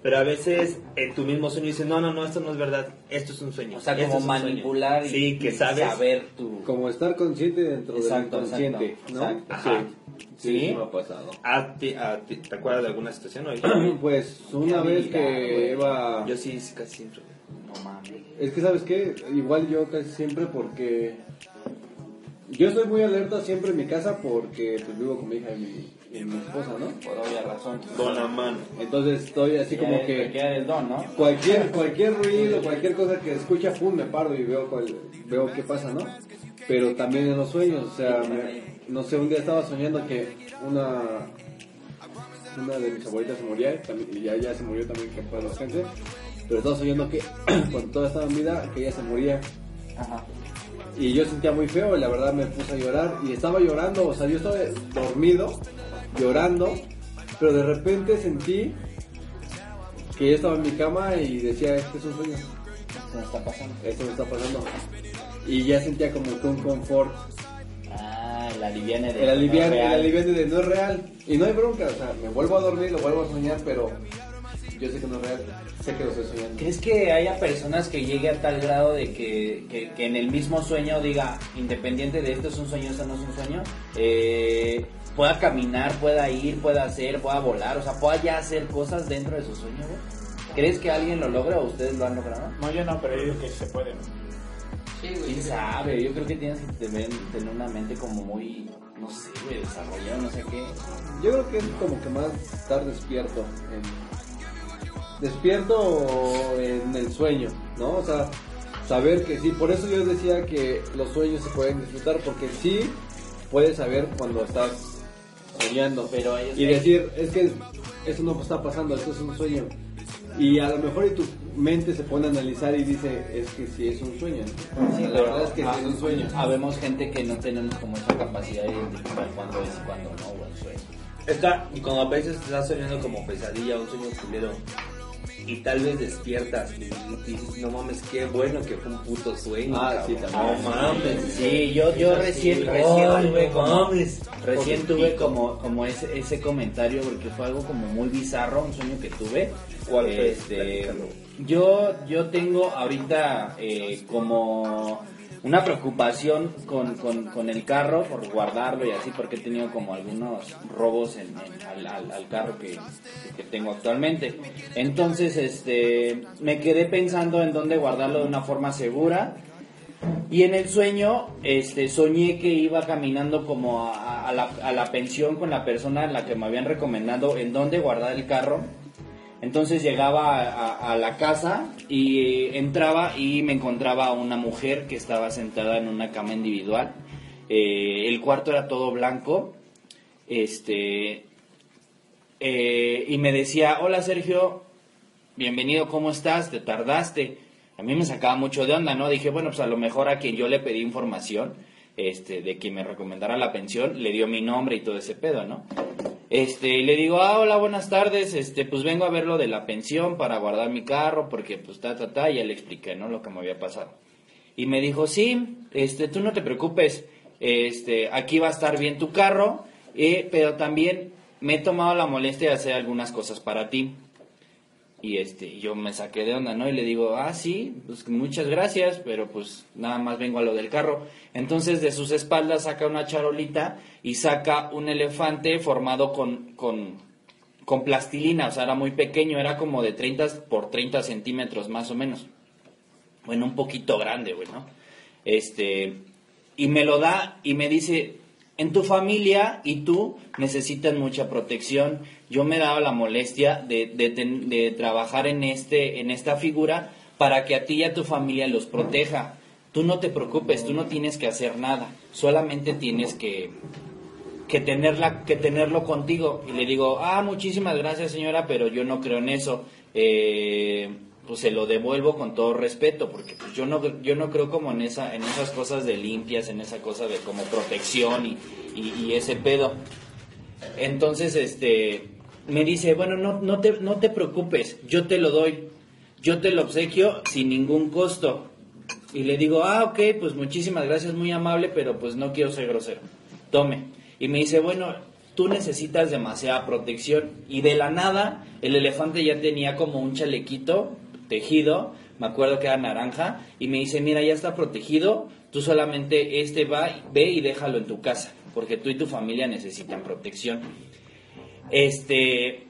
Pero a veces en tu mismo sueño dices, no, no, no, esto no es verdad, esto es un sueño. O sea, esto como es un sueño". manipular y, Sí, que y sabes. saber tu... Como estar consciente dentro Exacto, del inconsciente, exacto, ¿no? exacto. Ajá. Sí, sí, ¿Sí? sí me ha pasado. ¿A ti- a ti- ¿Te acuerdas de alguna situación hoy? Pues una vez que iba... Yo sí, casi siempre. No mames. Es que, ¿sabes qué? Igual yo casi siempre porque... Yo estoy muy alerta siempre en mi casa porque pues vivo con mi hija y mi, y mi esposa, ¿no? Por obvia razón. Don Aman. Entonces estoy así como que... queda el don, ¿no? Cualquier, cualquier ruido, cualquier cosa que escucha, pum, me paro y veo, cuál- veo qué pasa, ¿no? Pero también en los sueños, o sea, me- no sé, un día estaba soñando que una una de mis abuelitas se moría también- y ya, ya se murió también, que fue los cáncer, pero estaba soñando que cuando toda estaba en vida, que ella se moría Ajá. y yo sentía muy feo y la verdad me puse a llorar y estaba llorando, o sea, yo estaba dormido, llorando, pero de repente sentí que ella estaba en mi cama y decía, este es un sueño, Se me está pasando. esto me está pasando. Y ya sentía como que un confort, Ah, el aliviane de... el alivian, no el de no es real. Y no hay bronca, o sea, me vuelvo a dormir, lo vuelvo a soñar, pero yo sé que no es real, sé que lo estoy soñando. ¿Crees que haya personas que llegue a tal grado de que, que- que en el mismo sueño diga, independiente de esto es un sueño, esto no es un sueño, eh, pueda caminar, pueda ir, pueda hacer, pueda volar, o sea, pueda ya hacer cosas dentro de su sueño, güey? ¿Crees que alguien lo logra o ustedes lo han logrado? No, yo no, pero yo digo que se puede. Sí, güey. ¿Quién sabe? Yo creo que tienes que tener, tener una mente como muy, no sé, güey, desarrollada, no sé qué. Yo creo que es como que más estar despierto. en- despierto en el sueño, ¿no? O sea, saber que sí. Por eso yo decía que los sueños se pueden disfrutar, porque sí puedes saber cuando estás soñando. Pero ellos- y decir, es que eso no está pasando, esto es un sueño. Y a lo mejor y tu mente se pone a analizar y dice, es que sí es un sueño. La verdad es que sí es un sueño. Habemos gente que no tenemos como esa capacidad de identificar cuándo es y cuándo no, güey, sueño. Está, y cuando a veces estás soñando como pesadilla, un sueño culero, y tal vez despiertas y dices, no mames, qué bueno que fue un puto sueño. Ah, sí, cabrón. también. No mames. Sí, yo, yo recién, recién tuve como, mames. recién tuve como, como ese, ese comentario porque fue algo como muy bizarro, un sueño que tuve. ¿Cuál fue? Este, yo, yo tengo ahorita eh, como una preocupación con, con, con el carro por guardarlo y así porque he tenido como algunos robos en, al- al carro que, que tengo actualmente. Entonces, este, me quedé pensando en dónde guardarlo de una forma segura. Y en el sueño, este, soñé que iba caminando como a, a la, a la pensión con la persona a la que me habían recomendado en dónde guardar el carro. Entonces llegaba a, la casa y entraba y me encontraba una mujer que estaba sentada en una cama individual. Eh, el cuarto era todo blanco. Este, eh, y me decía, hola Sergio, bienvenido, ¿cómo estás? ¿Te tardaste? A mí me sacaba mucho de onda, ¿no? Dije, bueno, pues a lo mejor a quien yo le pedí información, este, de que me recomendara la pensión, le dio mi nombre y todo ese pedo, ¿no? Este, y le digo, ah, hola, buenas tardes, este, pues vengo a ver lo de la pensión para guardar mi carro, porque pues ta, ta, ta, y ya le expliqué, ¿no? Lo que me había pasado. Y me dijo, sí, este, tú no te preocupes, este, aquí va a estar bien tu carro, eh, pero también me he tomado la molestia de hacer algunas cosas para ti. Y este, yo me saqué de onda, ¿no? Y le digo, ah, sí, pues muchas gracias, pero pues nada más vengo a lo del carro. Entonces de sus espaldas saca una charolita y saca un elefante formado con, con, con plastilina, o sea, era muy pequeño, era como de 30 por 30 centímetros más o menos. Bueno, un poquito grande, güey, ¿no? Este, y me lo da y me dice, en tu familia y tú necesitan mucha protección. Yo me he dado la molestia de, de, de trabajar en, este, en esta figura para que a ti y a tu familia los proteja. Tú no te preocupes, tú no tienes que hacer nada, solamente tienes que, que, tenerla, que tenerlo contigo. Y le digo, ah, muchísimas gracias señora, pero yo no creo en eso. Eh, pues se lo devuelvo con todo respeto, porque pues yo no, yo no creo como en, esa, en esas cosas de limpias, en esa cosa de como protección y, y, y ese pedo. Entonces, este, me dice, bueno, no, no, te, no te preocupes, yo te lo doy, yo te lo obsequio sin ningún costo. Y le digo, ah, ok, pues muchísimas gracias, muy amable, pero pues no quiero ser grosero. Tome. Y me dice, bueno, tú necesitas demasiada protección. Y de la nada, el elefante ya tenía como un chalequito tejido, me acuerdo que era naranja, y me dice, mira, ya está protegido, tú solamente este va, ve y déjalo en tu casa, porque tú y tu familia necesitan protección. Este,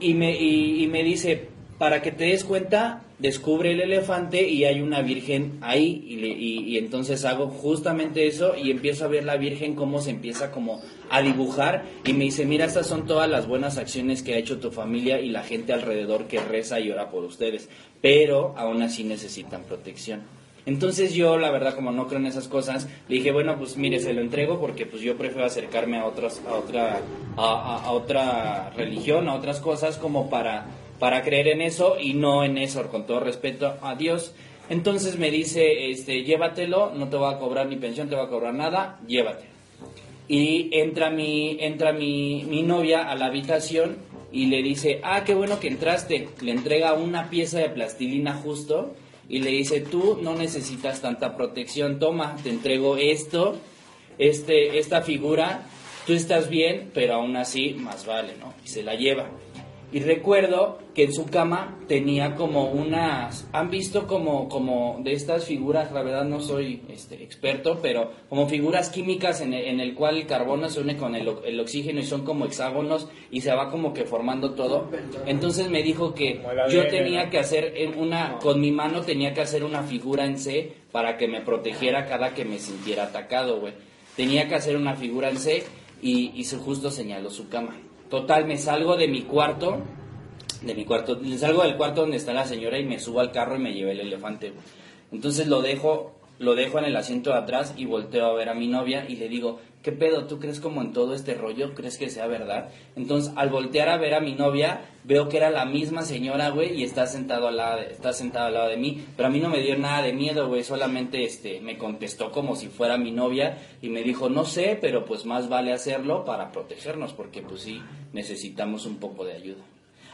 y me, y me dice, para que te des cuenta, descubre el elefante y hay una virgen ahí y, le- y- y entonces hago justamente eso y empiezo a ver la virgen cómo se empieza como a dibujar y me dice, mira, estas son todas las buenas acciones que ha hecho tu familia y la gente alrededor que reza y ora por ustedes, pero aún así necesitan protección. Entonces yo, la verdad, como no creo en esas cosas, le dije, bueno, pues mire, se lo entrego porque pues yo prefiero acercarme a otras, a otra, a, otra religión, a otras cosas, como para, para creer en eso y no en eso, con todo respeto a Dios. Entonces me dice, este, llévatelo, no te va a cobrar ni pensión, te va a cobrar nada, llévatelo. Y entra mi, entra mi, mi novia a la habitación y le dice, ah, qué bueno que entraste. Le entrega una pieza de plastilina justo y le dice, tú no necesitas tanta protección, toma, te entrego esto, este, esta figura, tú estás bien, pero aún así más vale, ¿no? Y se la lleva. Y recuerdo que en su cama tenía como unas, han visto como, como de estas figuras, la verdad no soy este, experto, pero como figuras químicas en el, en el cual el carbono se une con el, el oxígeno y son como hexágonos y se va como que formando todo. Entonces me dijo que yo tenía que hacer en una, con mi mano tenía que hacer una figura en C para que me protegiera cada que me sintiera atacado, güey. Tenía que hacer una figura en C y, y justo señaló su cama. Total, me salgo de mi cuarto, de mi cuarto, salgo del cuarto donde está la señora y me subo al carro y me llevé el elefante. Entonces lo dejo, lo dejo en el asiento de atrás y volteo a ver a mi novia y le digo, ¿qué pedo? ¿Tú crees como en todo este rollo? ¿Crees que sea verdad? Entonces al voltear a ver a mi novia, veo que era la misma señora, güey, y está sentado al lado de, está sentado al lado de mí, pero a mí no me dio nada de miedo, güey, solamente este me contestó como si fuera mi novia y me dijo, "No sé, pero pues más vale hacerlo para protegernos porque pues sí necesitamos un poco de ayuda."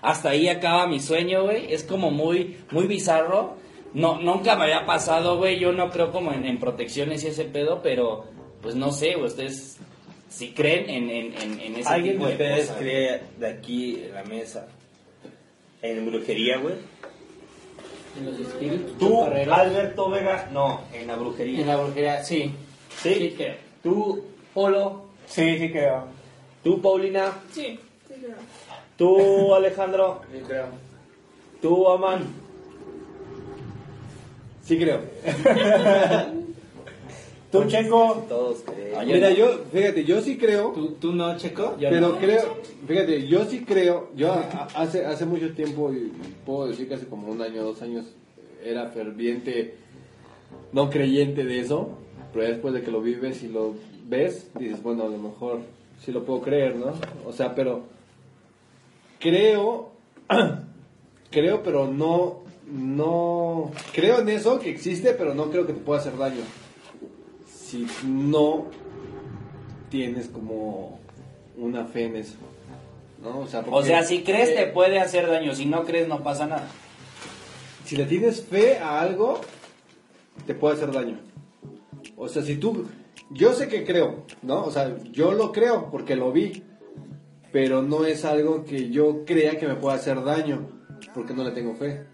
Hasta ahí acaba mi sueño, güey. Es como muy, muy bizarro. No, nunca me había pasado, güey. Yo no creo como en, en protecciones y ese pedo, pero pues no sé, güey. Ustedes si creen en, en, en, en ese ¿Alguien tipo de de ustedes cree de aquí en la mesa en brujería, güey? En los espíritus. Tú. Alberto Vega, no, en la brujería. En la brujería, sí. ¿Sí? Sí, creo. Tú, Polo, Sí, sí creo. tú, Paulina, Sí, sí, creo. tú, Alejandro, Sí, creo. tú, Aman. Sí, creo. Tú, Checo. Todos creen. Mira, yo, fíjate, yo sí creo, ¿Tú, tú no, Checo? pero no. creo, fíjate, yo sí creo, yo hace, hace mucho tiempo, y puedo decir que hace como un año, dos años, era ferviente, no creyente de eso, pero después de que lo vives y lo ves, dices, bueno, a lo mejor sí lo puedo creer, ¿no? O sea, pero creo, creo, pero no, no, creo en eso que existe, pero no creo que te pueda hacer daño. Si no tienes como una fe en eso. ¿no? O sea, O sea, si crees te eh, puede hacer daño, si no crees no pasa nada. si le tienes fe a algo, te puede hacer daño. O sea, si tú, yo sé que creo, ¿no? O sea, yo lo creo porque lo vi, pero no es algo que yo crea que me pueda hacer daño, porque no le tengo fe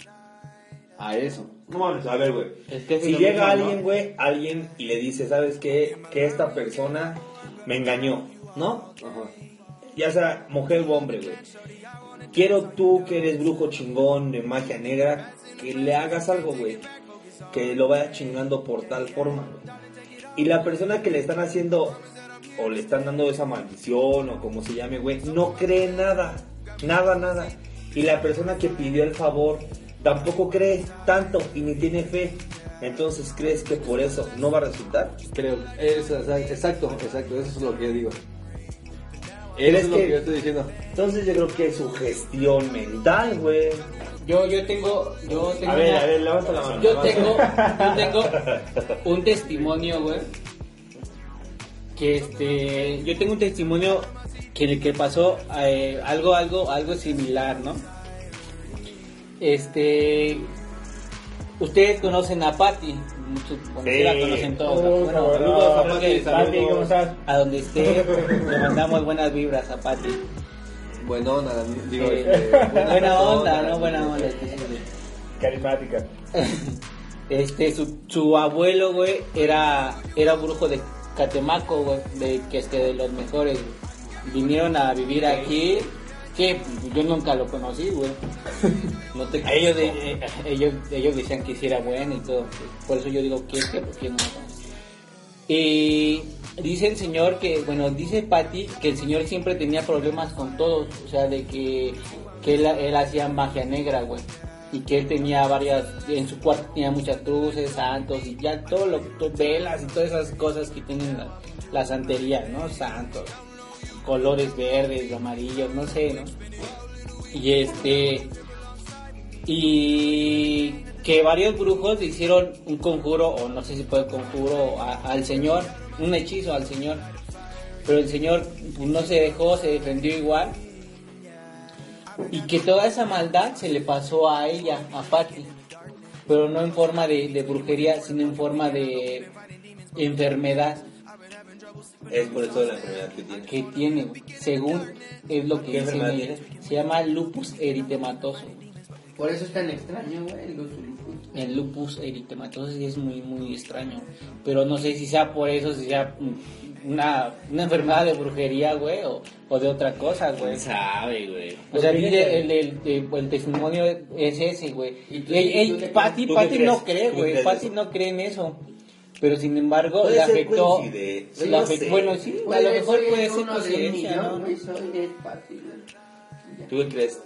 a eso. No mames, a ver, güey. Es que es si llega alguien, güey, alguien y le dice, ¿sabes qué? Que esta persona me engañó, ¿no? Ajá. Ya sea mujer o hombre, güey. Quiero tú, que eres brujo chingón de magia negra, que le hagas algo, güey. Que lo vaya chingando por tal forma, güey. Y la persona que le están haciendo, o le están dando esa maldición, o como se llame, güey, no cree nada. Nada, nada. Y la persona que pidió el favor tampoco cree tanto y ni tiene fe. Entonces, ¿crees que por eso no va a resultar? Creo, eso, exacto, exacto, eso es lo que yo digo. ¿Crees Eso es lo que- que yo estoy diciendo. Entonces yo creo que es su gestión mental, güey. Yo, yo tengo, yo tengo A ver, una- a ver, levanta la mano. Yo tengo, yo tengo un testimonio, güey. Que este, yo tengo un testimonio que en el que pasó eh, algo, algo, algo similar, ¿no? Este, ustedes conocen a Patty, muchos, sí la conocen todos. Uh, bueno, no, saludos a Patty, Pati, ¿cómo estás? a donde esté, le mandamos buenas vibras a Patty. Buenona, digo, Eh, este, buena onda, ¿no? Buena onda. Carismática. Este, su, su abuelo, güey, era, era brujo de Catemaco, güey, de, que este, de los mejores, güey. Vinieron a vivir aquí, que yo nunca lo conocí, güey. No te Ellos, eh, ellos, ellos decían que sí era bueno y todo, por eso yo digo que este, porque no. Y dice el señor que, bueno, dice Patty que el señor siempre tenía problemas con todos, o sea, de que, que él, él hacía magia negra, güey. Y que él tenía varias, en su cuarto tenía muchas cruces, santos y ya todo lo, to- velas y todas esas cosas que tienen la, la santería, ¿no? Santos, colores verdes, amarillos, no sé, ¿no? Y este, y que varios brujos hicieron un conjuro, o no sé si fue conjuro al señor, un hechizo al señor. Pero el señor pues, no se dejó, se defendió igual. Y que toda esa maldad se le pasó a ella, a Patty. Pero no en forma de brujería, sino en forma de enfermedad Es por eso la enfermedad que tiene. que tiene, según es lo que ¿Qué dice ella. Se llama lupus eritematoso. Por eso es tan extraño, güey, lupus. El lupus eritematoso sí es muy, muy extraño. Pero no sé si sea por eso, si sea una, una enfermedad de brujería, güey, o, o de otra cosa, güey. sabe, güey? O sea, Pues dice el, el, el- el testimonio es ese, güey. ¿Y tú- Ey, ey, tú qué Patty, crees? ¿Tú Patty qué no cree, ¿Tú güey. eso? no cree en eso. Pero sin embargo, le afectó. le. Bueno, sí, a lo mejor puede ser coincidencia, ¿no? ¿Tú qué crees?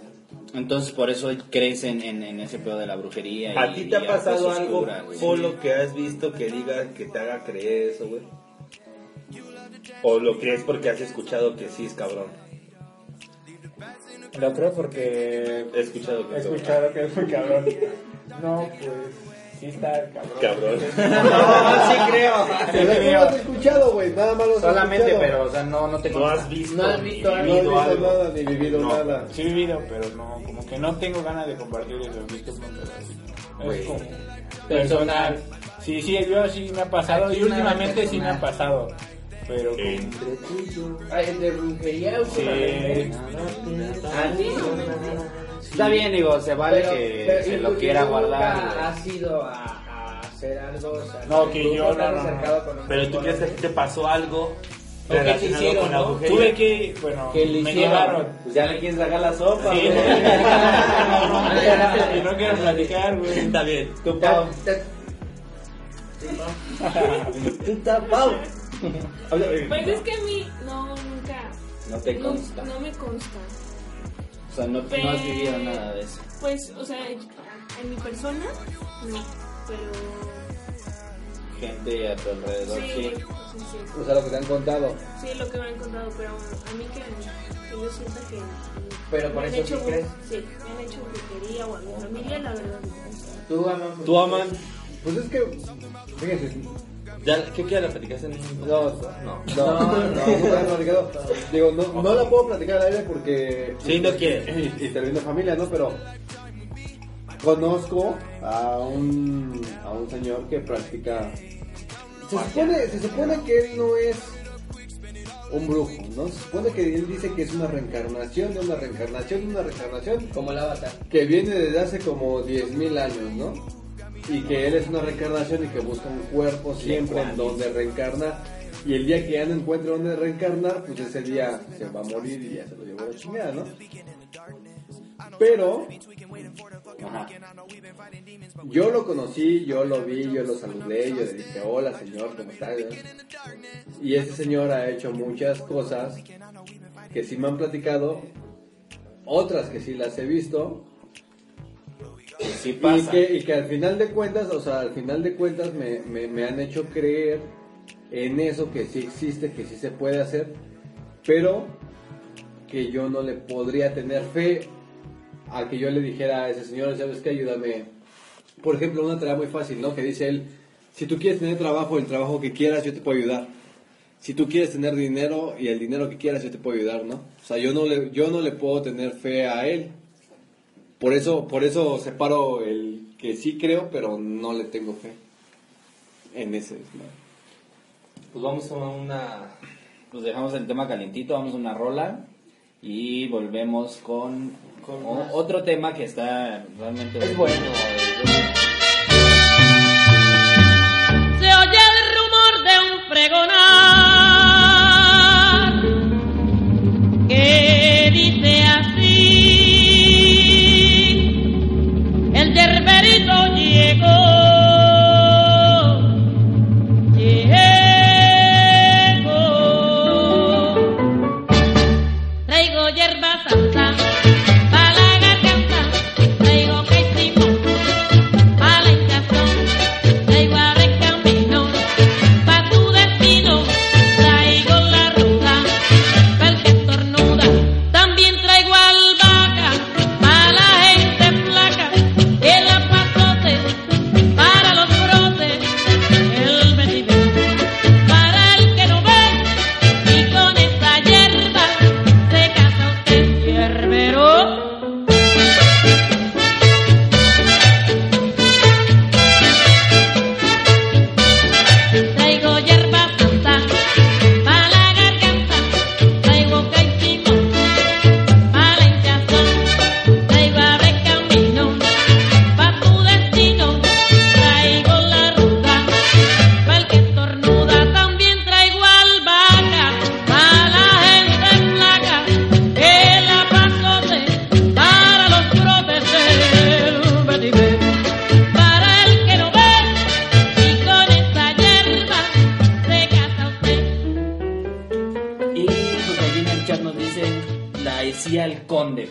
Entonces por eso crees en, en, en ese pedo de la brujería. ¿A ti te ha la pasado algo, oscura, güey? Polo, que has visto que diga que te haga creer eso, güey? ¿O lo crees porque has escuchado que sí es cabrón? Lo creo porque He escuchado que he es escuchado que es muy cabrón. No, pues sí está cabrón. cabrón. No, sí creo. Pero no has escuchado, güey, nada más lo has Solamente, escuchado. pero, o sea, no, no te No has visto, No has visto ni. No has visto algo. nada ni vivido No. nada. Sí he vivido, pero no, como que no tengo ganas de compartir eso. Es como Personal. Sí, sí, yo sí me ha pasado y últimamente sí me ha pasado. Pero como- Entre tú y yo. Ay, el de brujería, Sí. últimamente. Está bien, digo, se vale Pero- que pero- se lo quiera guardar. nunca güey. has ido a, a hacer algo? O sea, No, que yo no, no, no. acercado con un Pero tú crees que te pasó algo ¿O qué te relacionado hicieron, con la no? brujería? Tuve que, bueno, Que le me llevaron. Pues ya le quieres sacar la sopa, Sí, güey. y no quiero platicar, güey. Está bien. Tú, Pau. Tú tapado. Pues es que a mí no, nunca. No te no- consta. No, me consta. O sea, no, no has vivido nada de eso. Pues, o sea, en mi persona, no. Pero. Gente a tu alrededor, Sí, sí. sí, sí. O sea, lo que te han contado. Sí, lo que me han contado, pero a mí que, que yo sienta que. Pero por me han eso sí hecho, crees. Sí, me han hecho brujería o a mi familia, la verdad. no. Tú, Aman. ¿Tú, Aman? Pues es que, fíjense, ¿Ya, ¿Qué quieres la platicaste en un... no, no, no, no, no. Digo, no, no la puedo platicar al aire porque... Sí, no quiere. Y, y termino familia, ¿no? Pero conozco a un, a un señor que practica... Se supone, se supone que él no es un brujo, ¿no? Se supone que él dice que es una reencarnación de una reencarnación de una reencarnación Como el avatar. que viene desde hace como 10.000 años, ¿no? Y que él es una reencarnación y que busca un cuerpo siempre en donde reencarna. Y el día que ya no encuentre donde reencarnar, pues ese día se va a morir y ya se lo llevó a la chingada, ¿no? Pero, ajá, yo lo conocí, yo lo vi, yo lo saludé, yo le dije, hola señor, ¿cómo está? Y ese señor ha hecho muchas cosas que sí me han platicado, otras que sí las he visto, Sí y que, y que al final de cuentas, o sea, al final de cuentas me, me, me han hecho creer en eso que sí existe, que sí se puede hacer, pero que yo no le podría tener fe a que yo le dijera a ese señor, ¿sabes qué? Ayúdame. Por ejemplo, una tarea muy fácil, ¿no? Que dice él, si tú quieres tener trabajo, el trabajo que quieras, yo te puedo ayudar. Si tú quieres tener dinero y el dinero que quieras, yo te puedo ayudar, ¿no? O sea, yo no le, yo no le puedo tener fe a él. Por eso, por eso separo el que sí creo, pero no le tengo fe en ese. ¿no? Pues vamos a una... Pues dejamos el tema calientito, vamos a una rola y volvemos con, o- otro tema que está realmente... Es bueno. Se oye el rumor de un pregonar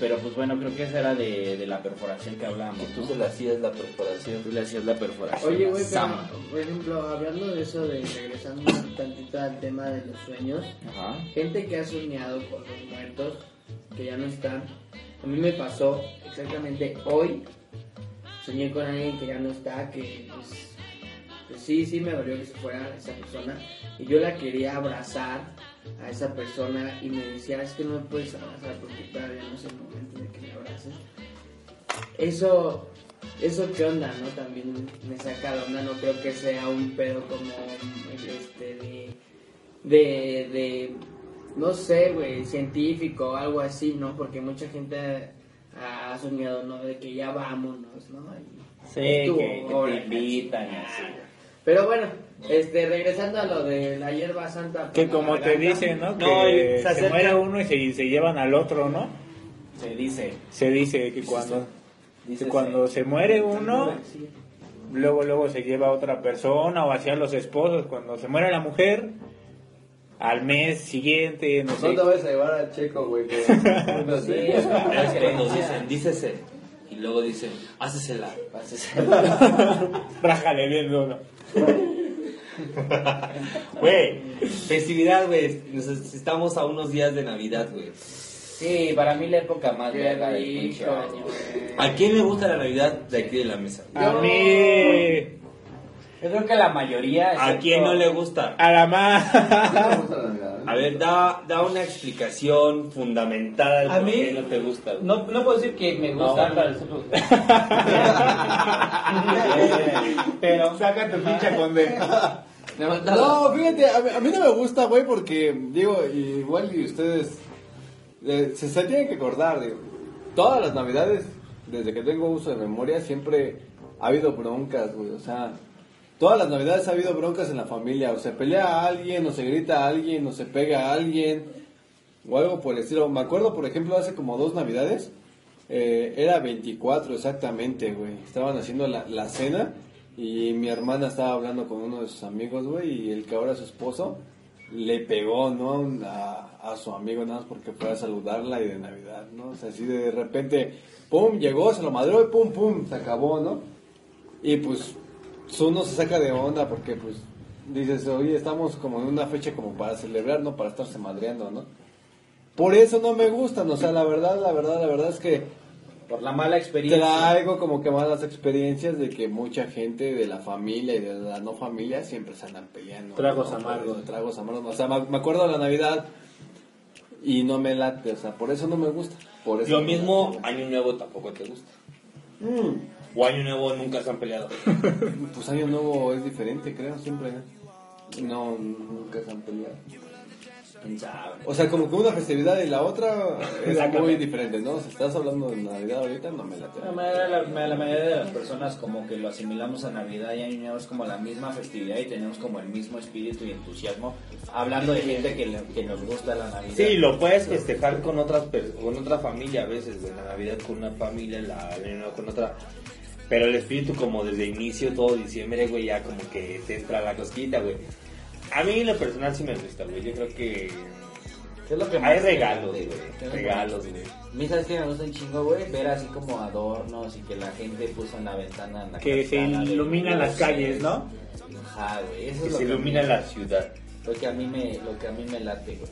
pero pues bueno, creo que esa era de, de la perforación que hablábamos. Tú ¿no? se le hacías la preparación. Tú le hacías la perforación. Oye, a güey, por ejemplo, hablando de eso, de regresando un tantito al tema de los sueños, Ajá. gente que ha soñado con los muertos, que ya no están. A mí me pasó exactamente hoy. Soñé con alguien que ya no está, que pues, pues sí, sí me dolió que se fuera esa persona. Y yo la quería abrazar a esa persona y me decía, es que no me puedes abrazar porque todavía no es el momento de que me abraces. Eso, eso qué onda, ¿no? También me saca de onda, no creo que sea un pedo como este de, de, de no sé, güey, científico o algo así, ¿no? Porque mucha gente ha soñado, ¿no? De que ya vámonos, ¿no? Y Sí, estuvo, que, que te invitan así. Pero bueno, este, regresando a lo de la hierba santa. Que como te dicen, ¿no? No, Que se se, muere uno y se, se llevan al otro, ¿no? Se dice. Se dice que cuando, Dice que cuando se muere uno, Sí. luego luego se lleva a otra persona o hacían los esposos cuando se muere la mujer al mes siguiente no sé No te vayas a llevar a Checo, güey. que- no sé. Es cuando dicen, dícese. Y luego dicen, hácesela. rájale bien duro güey Festividad, güey. Estamos a unos días de Navidad, güey. Sí, para mí la época más verga del pinche año. güey. ¿A quién le gusta la Navidad de aquí de la mesa? a mí Yo creo que la mayoría. ¿A quién no le gusta? a la más Navidad. A ver, da, da una explicación fundamentada de A por mí- qué no te gusta. güey. No, no puedo decir que me gusta, pero saca tu pinche conde No, fíjate, a mí, a mí no me gusta, güey, porque, digo, igual y ustedes eh, se, se tienen que acordar, digo, todas las navidades, desde que tengo uso de memoria, siempre ha habido broncas, güey, o sea, todas las navidades ha habido broncas en la familia, o se pelea a alguien, o se grita a alguien, o se pega a alguien, o algo por el estilo. Me acuerdo, por ejemplo, hace como dos navidades, eh, era 24 exactamente, güey, estaban haciendo la, la cena y mi hermana estaba hablando con uno de sus amigos, güey, y el que ahora es su esposo le pegó, ¿no? A, su amigo nada más porque fue a saludarla y de Navidad, ¿no? O sea, así de repente, pum, llegó, se lo madreó y pum, pum, se acabó, ¿no? Y pues uno se saca de onda porque pues dices, oye, estamos como en una fecha como para celebrar, no para estarse madreando, ¿no? Por eso no me gustan, o sea, la verdad, la verdad, la verdad es que por la mala experiencia. traigo como que malas experiencias de que mucha gente de la familia y de la no familia siempre se andan peleando. Tragos ¿no? amargos. Tragos amargos. O sea, me acuerdo de la Navidad y no me late, o sea, por eso no me gusta. Por eso Lo mismo. Año Nuevo tampoco te gusta. Mm, O Año Nuevo nunca se han peleado. pues Año Nuevo es diferente, creo, siempre. No, nunca se han peleado. O sea, como que una festividad y la otra es muy diferente, ¿no? Si estás hablando de Navidad ahorita, no me. La mayoría, la, la mayoría de las personas como que lo asimilamos a Navidad y Año Nuevo es como la misma festividad y tenemos como el mismo espíritu y entusiasmo hablando de gente que, le- que nos gusta la Navidad. Sí, lo puedes festejar con otras per- con otra familia a veces, güey. La Navidad con una familia, la Año Nuevo con otra. Pero el espíritu como desde inicio, todo diciembre, güey, ya como que te entra la cosquita, güey. A mí en lo personal sí me gusta, güey. Yo creo que ¿Qué es lo que hay regalos, güey. ¿Qué es lo que Regalos, güey. A mí sabes que me gusta un chingo, güey, ver así como adornos y que la gente puso en la ventana. En la Que se ventana de iluminan las calles, ¿no? Ajá, güey, eso Que es lo se que ilumina la ciudad. Lo que a mí me, lo que a mí me late, güey.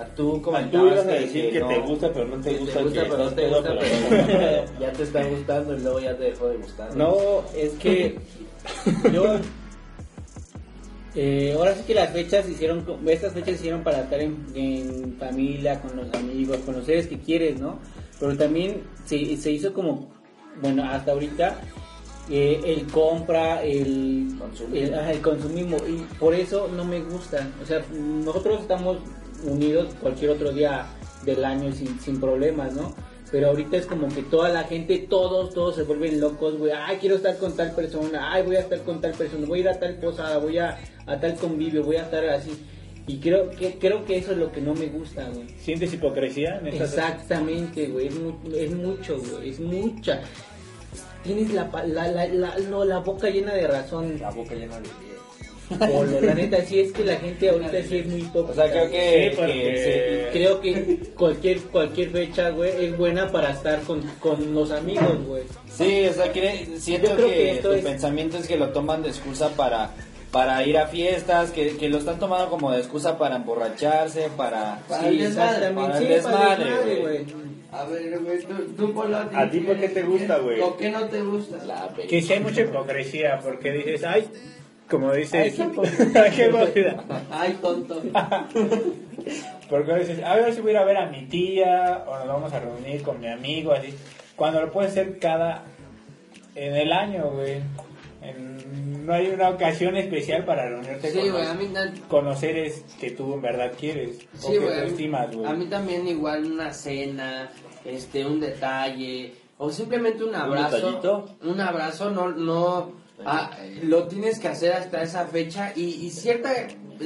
A tú Tú comentabas ibas a decir que, no- te gusta, pero no te que gusta. te gusta, que pero no te gusta, pero- pero ya te está gustando y luego ya te dejó de gustar. No, es que yo eh, ahora sí que las fechas hicieron, estas fechas se hicieron para estar en, en familia, con los amigos, con los seres que quieres, ¿no? Pero también se, se hizo como, bueno, hasta ahorita, eh, el compra, el el, ajá, el consumismo, y por eso no me gusta. O sea, nosotros estamos unidos cualquier otro día del año sin, sin problemas, ¿no? Pero ahorita es como que toda la gente, todos, todos se vuelven locos, güey. Ay, quiero estar con tal persona. Ay, voy a estar con tal persona. Voy a ir a tal posada. Voy a, a tal convivio. Voy a estar así. Y creo que, creo que eso es lo que no me gusta, güey. ¿Sientes hipocresía en estas Exactamente, güey. Es, mu- es mucho, güey. Es mucha. Tienes la, pa- la, la, la, no, la boca llena de razón. La boca llena de Polo. La neta, sí es que la gente ahorita sí es muy hipócrita. O sea, creo que, Sí, porque- que Y creo que cualquier cualquier fecha, güey, es buena para estar con, con los amigos, güey. Sí, o sea, quiere- siento Yo creo que, que tu es- pensamiento es que lo toman de excusa para para ir a fiestas, que, que lo están tomando como de excusa para emborracharse, para... Para el desmadre, para el sí, para el desmadre, desmadre, güey. A ver, güey, tú, tú Polo, ¿A ti por qué te gusta, güey? ¿O qué no te gusta? La Que sí hay mucha hipocresía, porque dices, ay, como dices, Ay, qué Ay, qué hipócrita. Ay, tonto. Porque dices, a ver si voy a ir a ver a mi tía, o nos vamos a reunir con mi amigo, así. Cuando lo puedes hacer cada. en el año, güey. En- no hay una ocasión especial para reunirte Sí, con, los- a mí, con los seres que tú en verdad quieres. o sí, que güey, tú a mí- estimas, güey. A mí también igual una cena, este, un detalle, o simplemente un abrazo. detallito? Un abrazo, no, no, ah, lo tienes que hacer hasta esa fecha y, y cierta,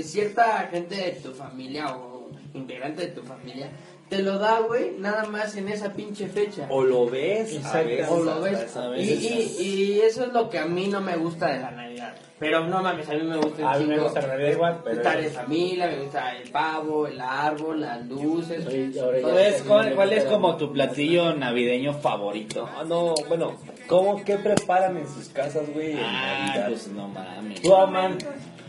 cierta gente de tu familia o integrante de tu familia, te lo da, güey, nada más en esa pinche fecha. O lo ves, a Exacto. veces, o lo ves. Y, y- y eso es lo que a mí no me gusta de la Navidad. Pero no mames, a mí me gusta un A mí me gusta la Navidad igual, pero- Estar en familia, me gusta el pavo, el árbol, las luces. ¿Cuál es, cuál, cuál es como tu platillo navideño favorito? No, no, bueno, ¿cómo, qué preparan en sus casas, güey, en Ah, Navidad? pues no mames. Tú, Aman,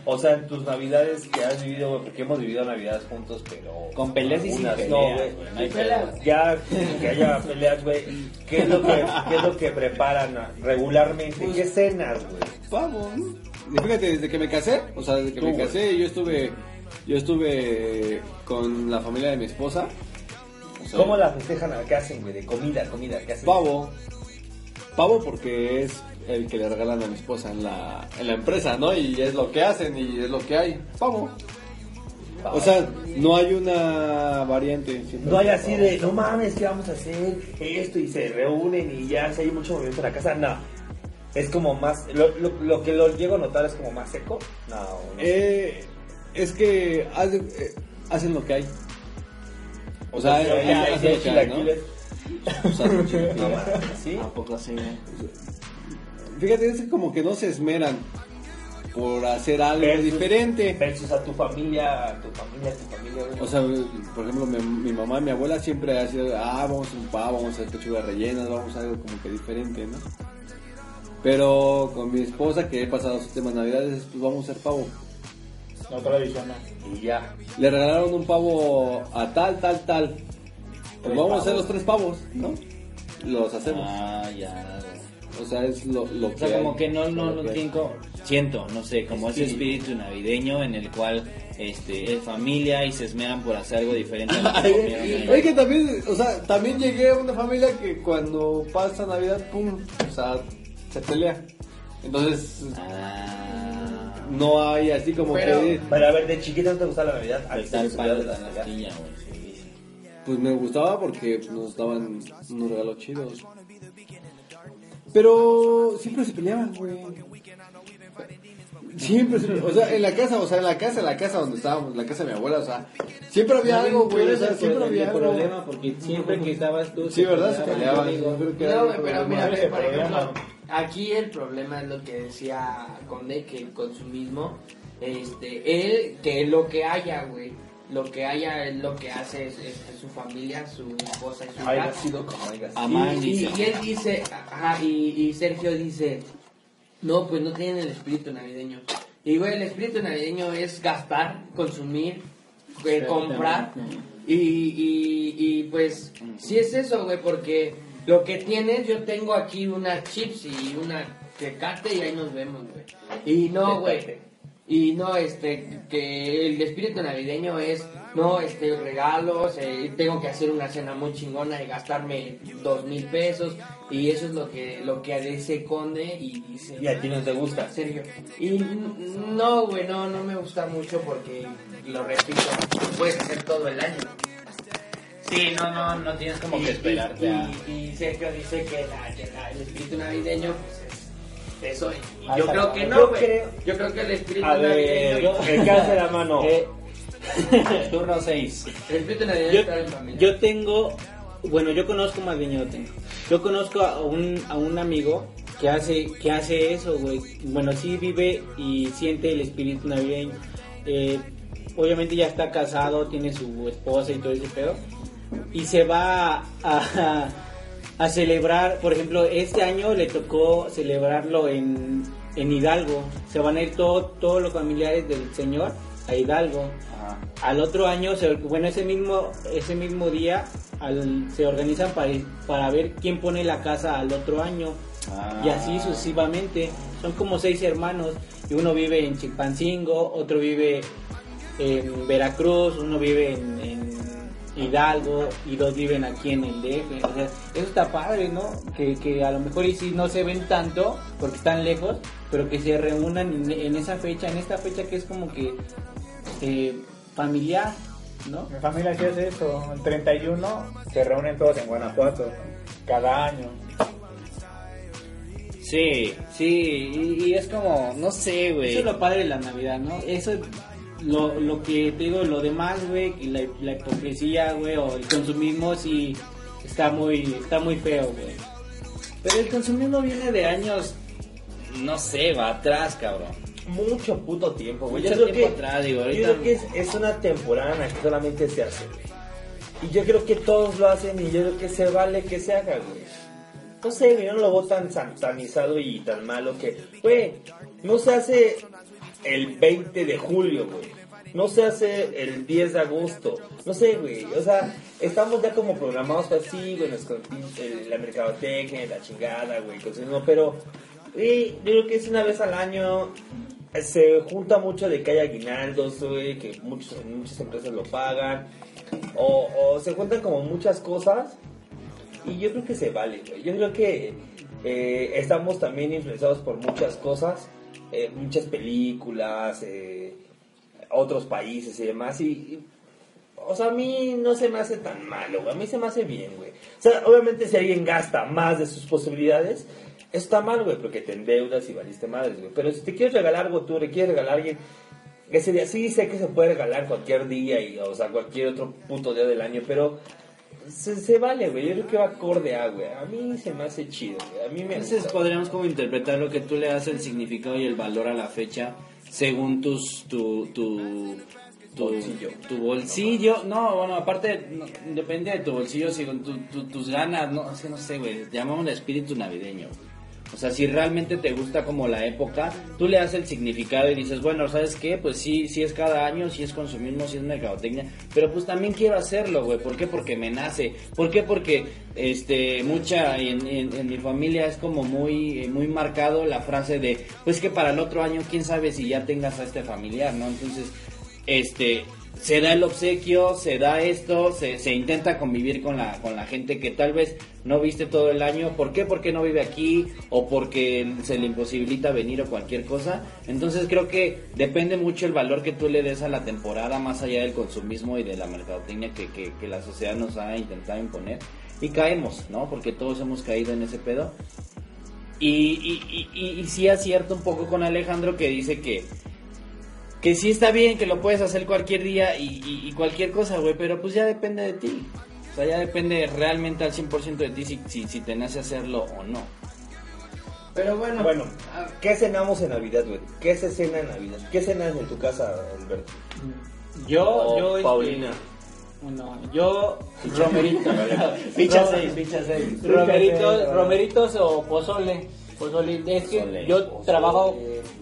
o sea, en tus navidades que has vivido, güey, porque hemos vivido navidades juntos, pero... Con peleas y sin peleas, no, güey, no hay peleas. Ya que haya peleas, güey, ¿qué es lo que, qué es lo que preparan regularmente? ¿Qué cenas, güey? Y fíjate, desde que me casé, o sea, desde que Tú, me güey. casé, yo estuve, yo estuve con la familia de mi esposa. O sea, ¿Cómo la festejan? ¿Qué hacen, güey? De comida, comida, ¿qué hacen? Pavo. Pavo porque es el que le regalan a mi esposa en la, en la empresa, ¿no? Y es lo que hacen y es lo que hay. Pavo. O sea, no hay una variante. No hay así de, no mames, ¿qué vamos a hacer? Esto y se reúnen y ya, si hay mucho movimiento en la casa, no. Es como más, lo, lo, lo que lo llego a notar es como más seco. No, no. Eh, es que hacen, eh, hacen lo que hay. O sea, ya, lo que hay, ¿no? O sea, ¿sí? ¿A poco sí? Fíjate, es como que no se esmeran por hacer algo Versus- diferente. Versus a tu familia, a tu familia, a tu familia. O sea, por ejemplo, mi, mi mamá y mi abuela siempre ha sido, ah, vamos a un pavo, vamos a hacer pechugas rellenas, vamos a algo como que diferente, ¿no? Pero con mi esposa, que he pasado sus temas navidades, pues vamos a hacer pavo. No tradicional. y ya. Le regalaron un pavo a tal, tal, tal. Pues vamos a hacer los tres pavos, ¿no? Los hacemos. Ah, ya. O sea, es lo, lo O que sea, como hay. que no, no, Lo no como- siento, no sé, como ese espíritu navideño en el cual este, es familia y se esmeran por hacer algo diferente a lo que Oye, también, o sea, también llegué a una familia que cuando pasa Navidad, pum, o sea, se pelea. Entonces, Ah, no hay así como Pero- que, Bueno, a ver, de chiquita no te gustaba la Navidad. ¿A ti te tal palo de la la Navidad? Pues me gustaba porque nos daban unos regalos chidos. Pero siempre se peleaban, güey. Siempre, se- o sea, en la casa, o sea, en la casa, en la casa donde estábamos, en la casa de mi abuela, o sea, siempre había algo, güey, o sea, siempre había algo. problema porque siempre que estabas tú Sí, ¿verdad? Se peleaban. creo que No, pero problema. mira, por ejemplo, aquí el problema es lo que decía Conde, que el consumismo, este, él, que lo que haya, güey, lo que haya es lo que hace es, es su familia, su esposa y su hija. sido como Y, y- dice. y él dice, ajá, y, y Sergio dice, no, pues no tienen el espíritu navideño. Y güey, el espíritu navideño es gastar, consumir, eh, comprar. Y, y, y pues, sí es eso, güey, porque lo que tienes, yo tengo aquí una chips y una tecate y ahí nos vemos, güey. Y no, güey. Y no, este, que el espíritu navideño es, no, este, regalos, eh, tengo que hacer una cena muy chingona y gastarme dos mil pesos. Y eso es lo que, lo que dice Conde y dice... Y a ti no te gusta. Sergio. Y no, güey, no, no me gusta mucho porque, lo repito, puedes hacer todo el año. Sí, no, no, no tienes como Y- que esperarte y, a... y- Sergio dice que, la- que la- el espíritu navideño pues, es eso. Y Ah, yo creo que Yo no, güey. creo- Yo creo que el espíritu A ver, navideño... el que hace la mano. Eh, Turno 6. El espíritu navideño Yo, está en familia. yo tengo, bueno, yo conozco más bien yo tengo. Yo conozco a un, a un amigo que hace, que hace eso, güey. Bueno, sí vive y siente el espíritu navideño. Eh, obviamente ya está casado, tiene su esposa y todo ese pedo. Y se va a, a, a celebrar, por ejemplo, este año le tocó celebrarlo en, en Hidalgo. Se van a ir todo- todos los familiares del señor a Hidalgo. Al otro año, se- bueno, ese mismo, ese mismo día al- se organizan para, para ver quién pone la casa al otro año. Y así sucesivamente. Son como seis hermanos. Y uno vive en Chilpancingo, otro vive en Veracruz, uno vive en, en Hidalgo y dos viven aquí en el DF. O sea, eso está padre, ¿no? Que, que a lo mejor y si no se ven tanto porque están lejos, pero que se reúnan en, en esa fecha, en esta fecha que es como que eh, familiar, ¿no? Mi familia sí hace eso. El 31 se reúnen todos en Guanajuato. Cada año. Sí, sí, y, y es como, no sé, güey. Eso es lo padre de la Navidad, ¿no? Eso lo, lo que te digo, lo demás, güey, y la, la hipocresía, güey, o el consumismo, sí, está muy, está muy feo, güey. Pero el consumismo viene de años, no sé, va atrás, cabrón. Mucho puto tiempo, güey. Yo creo que, atrás, digo, yo creo que es, es una temporada en la que solamente se hace, güey. Y yo creo que todos lo hacen y yo creo que se vale que se haga, güey. No sé, güey, yo no lo veo tan satanizado y tan malo que, güey, no se hace el 20 de julio, güey. No se hace el 10 de agosto. No sé, güey. O sea, estamos ya como programados así, güey, la mercadotecnia, la chingada, güey, consumismo, pero, güey, yo creo que es una vez al año. Se junta mucho de que hay aguinaldos, güey, que muchos, muchas empresas lo pagan. O, o se juntan como muchas cosas. Y yo creo que se vale, güey. Yo creo que eh, estamos también influenciados por muchas cosas, eh, muchas películas, eh, otros países y demás. Y, o sea, a mí no se me hace tan malo, güey. A mí se me hace bien, güey. O sea, obviamente si alguien gasta más de sus posibilidades, está mal, güey, porque te endeudas y valiste madres, güey. Pero si te quieres regalar algo tú, le quieres regalar a alguien ese día, sí sé que se puede regalar cualquier día, y, o sea, cualquier otro puto día del año, pero se, se vale, güey. Yo creo que va acorde a, güey. A mí se me hace chido, güey. A mí me Entonces gusta. podríamos como interpretar lo que tú le das el significado y el valor a la fecha según tus tu tu tu Bolsillo. tu bolsillo. No, bueno, aparte no, depende de tu bolsillo según tu- tu- tus ganas, no, es que no sé, güey, llamémosle espíritu navideño. O sea, si realmente te gusta como la época, tú le das el significado y dices, bueno, ¿sabes qué? Pues sí, sí es cada año, sí es consumismo, sí es mercadotecnia, pero pues también quiero hacerlo, güey. ¿Por qué? Porque me nace. ¿Por qué? Porque este mucha en, en- en mi familia es como muy eh, muy marcado la frase de, pues que para el otro año quién sabe si ya tengas a este familiar, ¿no? Entonces, este se da el obsequio, se da esto, se, se intenta convivir con la, con la gente que tal vez no viste todo el año. ¿Por qué? Porque no vive aquí o porque se le imposibilita venir o cualquier cosa. Entonces creo que depende mucho el valor que tú le des a la temporada, más allá del consumismo y de la mercadotecnia que, que, la sociedad nos ha intentado imponer. Y caemos, ¿no? Porque todos hemos caído en ese pedo. Y, y, y, y, y sí acierto un poco con Alejandro que dice que que sí está bien, que lo puedes hacer cualquier día y, y- y cualquier cosa, güey, pero pues ya depende de ti. O sea, ya depende realmente al 100% de ti si, si, si te nace hacerlo o no. Pero bueno, Bueno, ¿qué cenamos en Navidad, güey? ¿Qué se cena en Navidad? ¿Qué cenas en tu casa, Alberto? Yo, O yo, este, Paulina. no, yo, romeritos. Ficha Ro- seis, ficha seis. Romeritos, romeritos o pozole. Pozole. Es que Pozole. yo trabajo,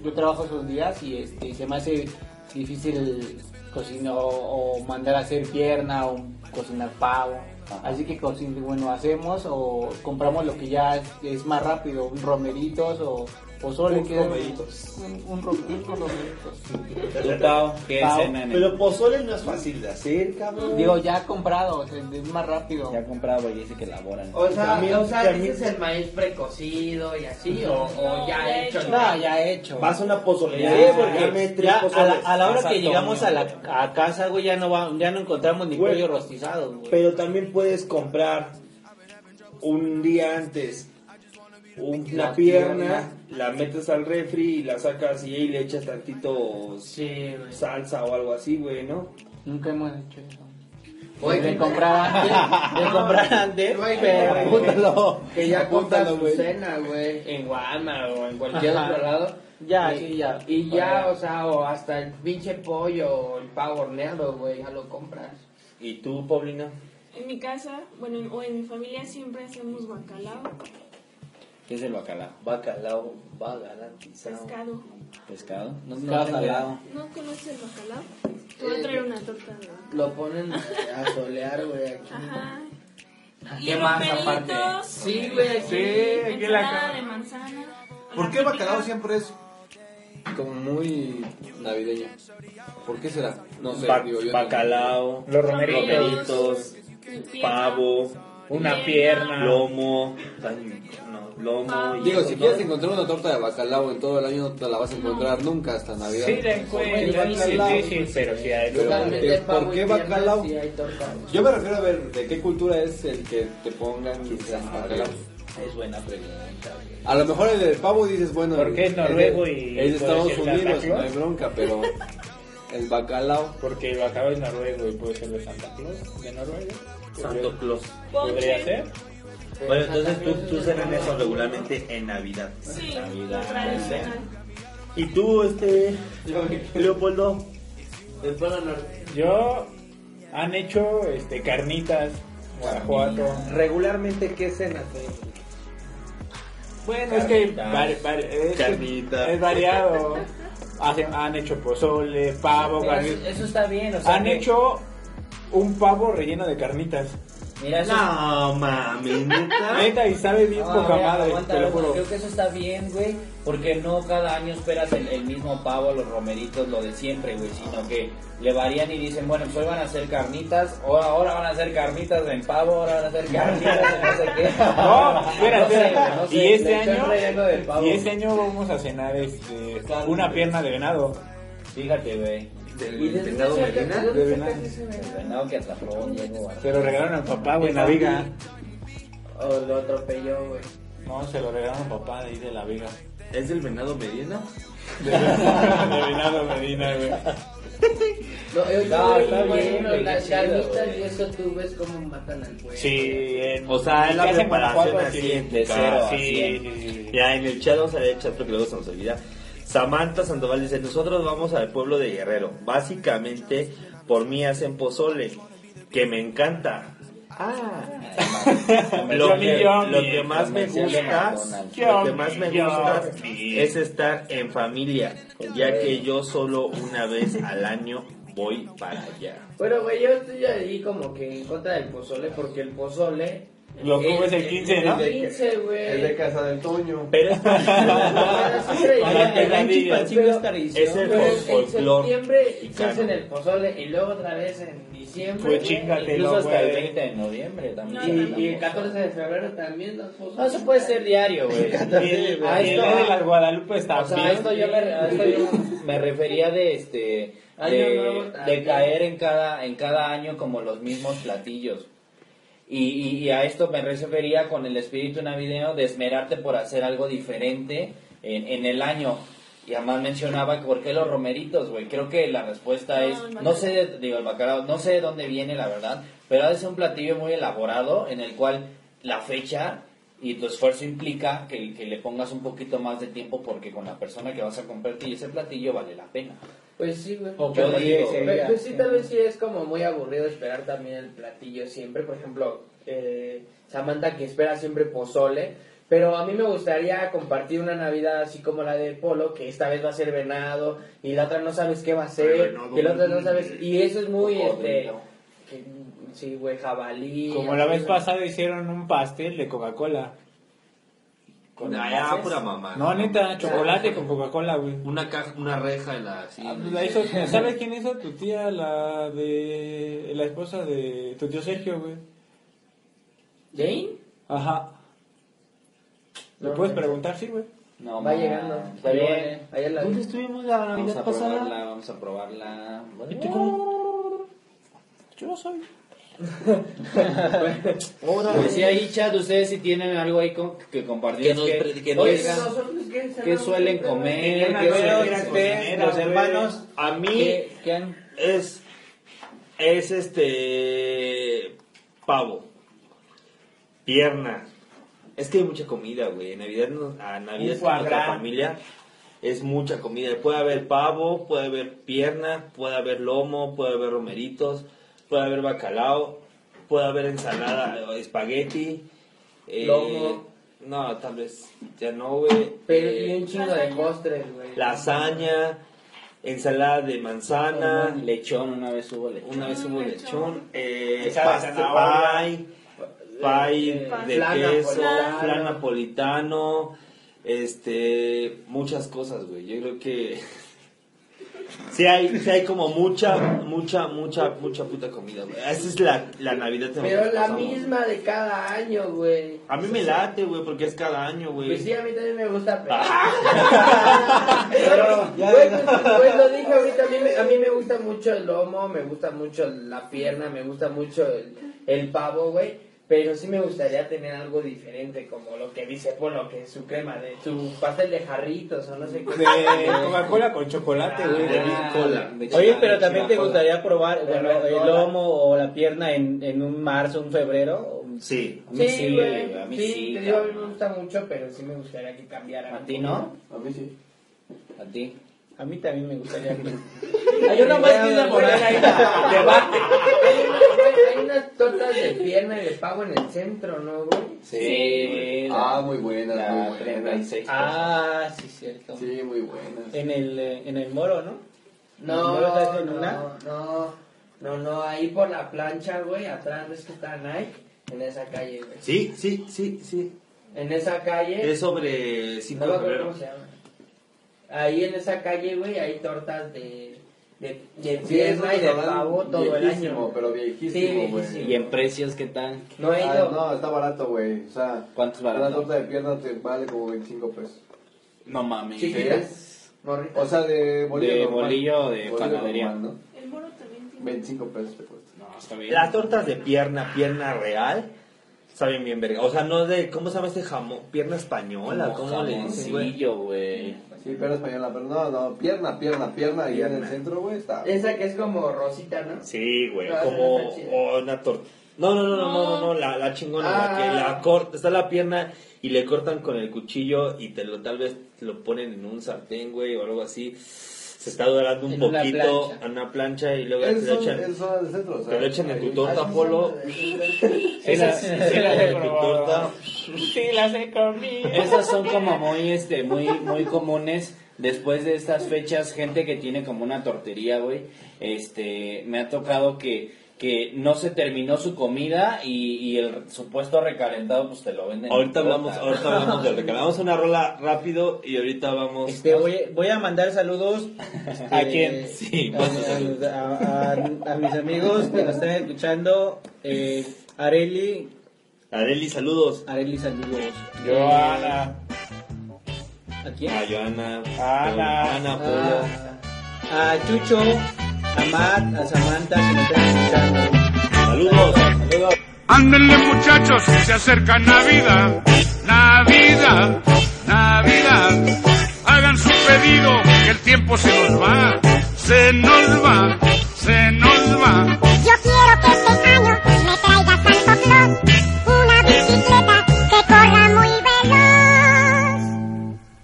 yo trabajo esos días y este, se me hace difícil cocinar o, mandar a hacer pierna o cocinar pavo. Así que bueno, hacemos o compramos lo que ya es, más rápido, romeritos o pozole. Un que es-. Un, un rom- un romeritos. ¿Tú, Tao, qué en el- Pero pozole no es fácil de hacer, cabrón. Digo, ya comprado, o sea, es más rápido. Ya comprado y dice que elaboran. o sea, También- o sea, también- ¿dices el maíz precocido y así? ¿O, o No, ya hecho? No, ya hecho. Vas a una pozolería, Sí, porque ya a la, pozoles. a la hora que llegamos a la a casa, güey, ya no va, ya no encontramos ni Güey. pollo rostizados, güey. Pero también puedes comprar un día antes una La pierna, la metes al refri y la sacas y ahí le echas tantito Sí, salsa o algo así, güey, ¿no? Nunca hemos hecho eso. Oye, de comprar antes, de comprar antes, Güey, pero apúntalo. Que ya compras Apúntalo, cena, güey, en Guama o en cualquier Ajá. otro lado. Ya, y, sí, ya. Y ya, Oye. o sea, o hasta el pinche pollo o el pavo horneado, güey, ya lo compras. ¿Y tú, Paulina? En mi casa, bueno, o en mi familia siempre hacemos bacalao, ¿Qué es el bacalao? Bacalao, va garantizado. pescado. ¿Pescado? No, tengo salado. ¿No conoces el bacalao? Te voy a traer una torta de bacalao. Lo ponen a solear, güey, aquí. Ajá. Y ¿Qué más aparte? Sí, güey, aquí. sí, aquí la de manzana. ¿Por qué la bacalao típica. siempre es como muy navideño? ¿Por qué será? No sé, Ba- digo yo. bacalao, Los romeritos, pavo, una pierna. lomo, tan- no, lomo y Digo, si quieres encontrar una torta de bacalao en todo el año, no te la vas a encontrar nunca hasta Navidad. Sí, la encuentro, difícil, pero sí hay. Pero, Totalmente, ¿de- pavo ¿por qué bacalao? sí hay torta. Yo me refiero a ver de qué cultura es el que te pongan bacalao. Es buena pregunta. A lo mejor el del pavo dices, bueno, ¿Por qué es noruego de- y es de Estados Unidos, no hay bronca, pero El bacalao. Porque el bacalao es noruego y puede ser de Santa Claus, de Noruega. Santo Claus. Podría ser. Bueno, entonces tú, tú cenan eso regularmente en Navidad. Sí, Navidad. tradicional. ¿Y tú, este, Leopoldo? El Polo Norte. Yo han hecho este carnitas, Guanajuato. Regularmente, ¿qué cenas? Bueno, es que Carnitas. vari- vari- es, Carnitas. es variado. Hacen- han hecho pozole, pavo, Pero carnitas. eso, eso está bien, o sea, Han que- hecho un pavo relleno de carnitas. Mira, eso No, mami, neta. Neta, y sabe bien No, poca mira, madre, aguanta, te lo aguanta. juro. Creo que eso está bien, güey, porque no cada año esperas el, el mismo pavo, los romeritos, lo de siempre, güey, sino que le varían y dicen, bueno, pues hoy van a hacer carnitas, o ahora van a hacer carnitas en pavo, ahora van a hacer carnitas en no sé qué. No, espera, espera. no sé, y este le echan año, y este año vamos a cenar este, una pierna de venado. Fíjate, güey. ¿Y de Venado Medina? de venado. que atrapó Diego. Se lo regalaron al papá, güey, en la viga. O lo atropelló, güey. No, se lo regalaron al papá de ahí de la viga. ¿Es del venado Medina? De, venado Medina, güey. No, yo, No, está bien, bueno, las carnitas y eso tú ves cómo matan al pueblo. Sí, en, O sea, es la ¿qué hacen preparación así de cero, Sí, así. sí, sí, sí. Ya en el chat vamos a leer el chat porque luego se nos olvida. Samantha Sandoval dice, nosotros vamos al pueblo de Guerrero. Básicamente, por mí hacen pozole, que me encanta. Ah. Lo que, lo que más me gusta, lo que más me gusta es estar en familia, ya que yo solo una vez al año voy para allá. Pero, güey, yo estoy ahí como que en contra del pozole, porque el pozole... Lo comes el 15, ¿no? El 15, güey. El de Casa del Toño. Pero es, es el Pero en- en septiembre y cano. el pozole y luego otra vez en diciembre. Pues chingatelo, Incluso hasta el güey. 20 de noviembre también. Y, el 14 de febrero también los pozoles. No, eso puede ser diario, güey. Y el, de las Guadalupe está bien. a esto yo me, refería de este Año nuevo de, de caer en cada en cada año como los mismos platillos. Y, y, a esto me refería con el espíritu navideño de esmerarte por hacer algo diferente en, en el año. Y además mencionaba que por qué los romeritos, güey. Creo que la respuesta es, no sé, de- digo, el bacalao, no sé de dónde viene la verdad, pero ha de ser un platillo muy elaborado en el cual la fecha y tu esfuerzo implica que, que le pongas un poquito más de tiempo porque con la persona que vas a compartir ese platillo vale la pena. Pues sí, güey. O Yo digo, pues, pues sí, tal vez sí es como muy aburrido esperar también el platillo siempre. Por ejemplo, eh, Samantha que espera siempre pozole. Pero a mí me gustaría compartir una Navidad así como la de Polo, que esta vez va a ser venado y la otra no sabes qué va a ser, y la otra no sabes. Y eso es muy, este. que- sí, güey, jabalí. Como la vez pasada hicieron un pastel de Coca-Cola. Con ya, pura mamá. No, neta, chocolate con Coca-Cola, güey. Una caja, una reja en la... sí, Ah, pues la hizo- ¿Sabes quién hizo? Tu tía, la de... La esposa de tu tío Sergio, güey. ¿Jane? Ajá. ¿Le No, puedes no. preguntar, sí, güey? No, Va llegando. Está bien. La ¿Dónde estuvimos la Vamos Navidad a pasada? probarla, vamos a probarla. ¿Y tú cómo? Yo no soy. Decía ahí, chat, ustedes si tienen algo ahí con- que compartir. Que que nos oye, digan. nosotros qué ¿Qué cenamos suelen comer? Una ¿Qué vez, suelen los hermanos, A mí ¿Qué, qué han- es es este pavo, pierna. Es que hay mucha comida, güey. En Navidad, no- a Navidad con nuestra familia es mucha comida. Puede haber pavo, puede haber pierna, puede haber lomo, puede haber romeritos, puede haber bacalao, puede haber ensalada, espagueti. eh, Lomo. No, tal vez ya no, güey. Pero Eh, y un chingo de postres, güey. lasaña, ensalada de manzana, Lechón, una vez hubo lechón. una vez hubo lechón, eh, zanahoria. pie, Eh, pie de flan queso, napolitano. flan napolitano, este, muchas cosas, güey. Yo creo que sí hay, sí hay como mucha, mucha, mucha, mucha puta comida, güey. Esa es la, la Navidad Pero la pasamos. misma de cada año, güey. A mí me late, güey, porque es cada año, güey. Pues sí, a mí también me gusta. Pero... Pero, ya- Güey, pues, pues lo dije ahorita, a mí, me, a mí me gusta mucho el lomo, me gusta mucho la pierna, me gusta mucho el, el pavo, güey. Pero sí me gustaría tener algo diferente, como lo que dice Polo, que es su crema, de su pastel de jarritos o no sé qué. De Coca-Cola con chocolate, güey. Ah, Oye, pero también te gustaría probar De bueno, el lomo o la pierna en, en un marzo, un febrero. Sí. A mí Sí, sí, güey, a mí sí, sí, te digo, a mí me gusta mucho, pero sí me gustaría que cambiara. ¿A ti no? A mí sí. ¿A ti? A mí también me gustaría que... Hay una más que una poner ahí debate. Hay, hay unas tortas de pierna y de pavo en el centro, ¿no, güey? Sí. Ah, muy buenas, muy buenas. Ah, sí, cierto. Sí, muy buenas. En el, eh, en el moro, ¿no? No, ¿No no, una? no, no, no, ahí por la plancha, güey, atrás ves que está Nike, en esa calle, güey. Sí, sí, sí, sí. En esa calle. Es sobre 5 no me de acuerdo febrero. cómo se llama. Ahí en esa calle, güey, hay tortas de, de, de Sí, pierna y de pavo todo el año. pero viejísimo, Sí, güey. viejísimo. ¿Y en precios qué tal? No he Ah, ido. no, está barato, güey. O sea, ¿Cuánto es una barato? torta de pierna te vale como 25 pesos. No mames. Chiquitas. O sea, de bolillo. De normal. bolillo de panadería. normal, ¿no? El moro también tiene. 25 pesos te cuesta. No, está bien. Las tortas de pierna, pierna real, saben bien verga. O sea, no de, ¿cómo se llama este jamón? Pierna española, Como ¿cómo le dicen, güey? Sí, pierna española, pero no, no, pierna, pierna, pierna, y en el centro, güey, está. Esa que es como rosita, ¿no? Sí, güey, Ah, como está chida. o una torta. No, no, no, no, no, no, no, la, la chingona, la que Ah. la corta, está la pierna y le cortan con el cuchillo y te lo, tal vez te lo ponen en un sartén, güey, o algo así. Se está dorando un En una poquito plancha. en una plancha y luego Es te lo echan, es zona del centro, o sea. te lo echan en tu torta, polo. Sí, las he comido. Esas son como muy, este, muy, muy comunes. Después de estas fechas, gente que tiene como una tortería, güey, este, me ha tocado que, que no se terminó su comida y, y el supuesto recalentado, pues te lo venden. en Ahorita hablamos, ahorita hablamos del recalentado. Vamos a una rola rápido y ahorita vamos. Este, voy, voy a mandar saludos. este, ¿A quién? Sí, a, a- a- a mis amigos que nos están escuchando. Eh, Areli, Areli, saludos. Areli, saludos. Joana. ¿A quién? A Joana. Ana. Ana, Polo. Ah, a Chucho, a Matt, a Samantha que nos están escuchando. Saludos. Saludos. Ándenle muchachos, se acerca Navidad, Navidad, Navidad. Hagan su pedido, que el tiempo se nos va, se nos va, se nos va. Yo quiero que este año me traiga Santo Claus una bicicleta que corra muy veloz.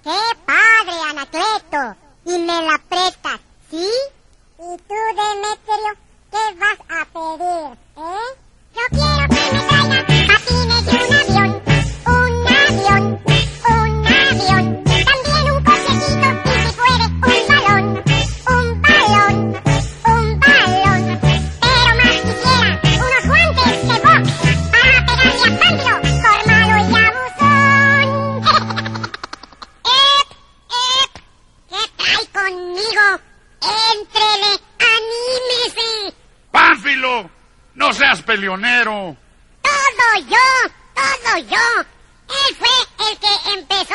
¡Qué padre, Anacleto! Y me la prestas, ¿sí? ¿Y tú, Demetrio, qué vas a pedir, eh? Yo quiero que me traiga patines y un no seas peleonero. ¡Todo yo! ¡Todo yo! Él fue el que empezó.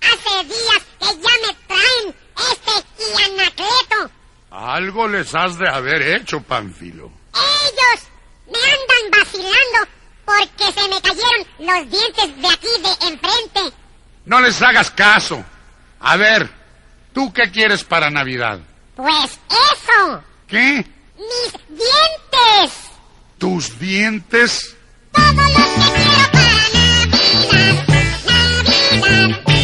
Hace días que ya me traen este y Anacleto. Algo les has de haber hecho, Pánfilo. Ellos me andan vacilando porque se me cayeron los dientes de aquí de enfrente. No les hagas caso. A ver, ¿tú qué quieres para Navidad? Pues eso, ¿Qué? mis dientes. ¿Tus dientes? Todo lo que quiero para Navidad, Navidad,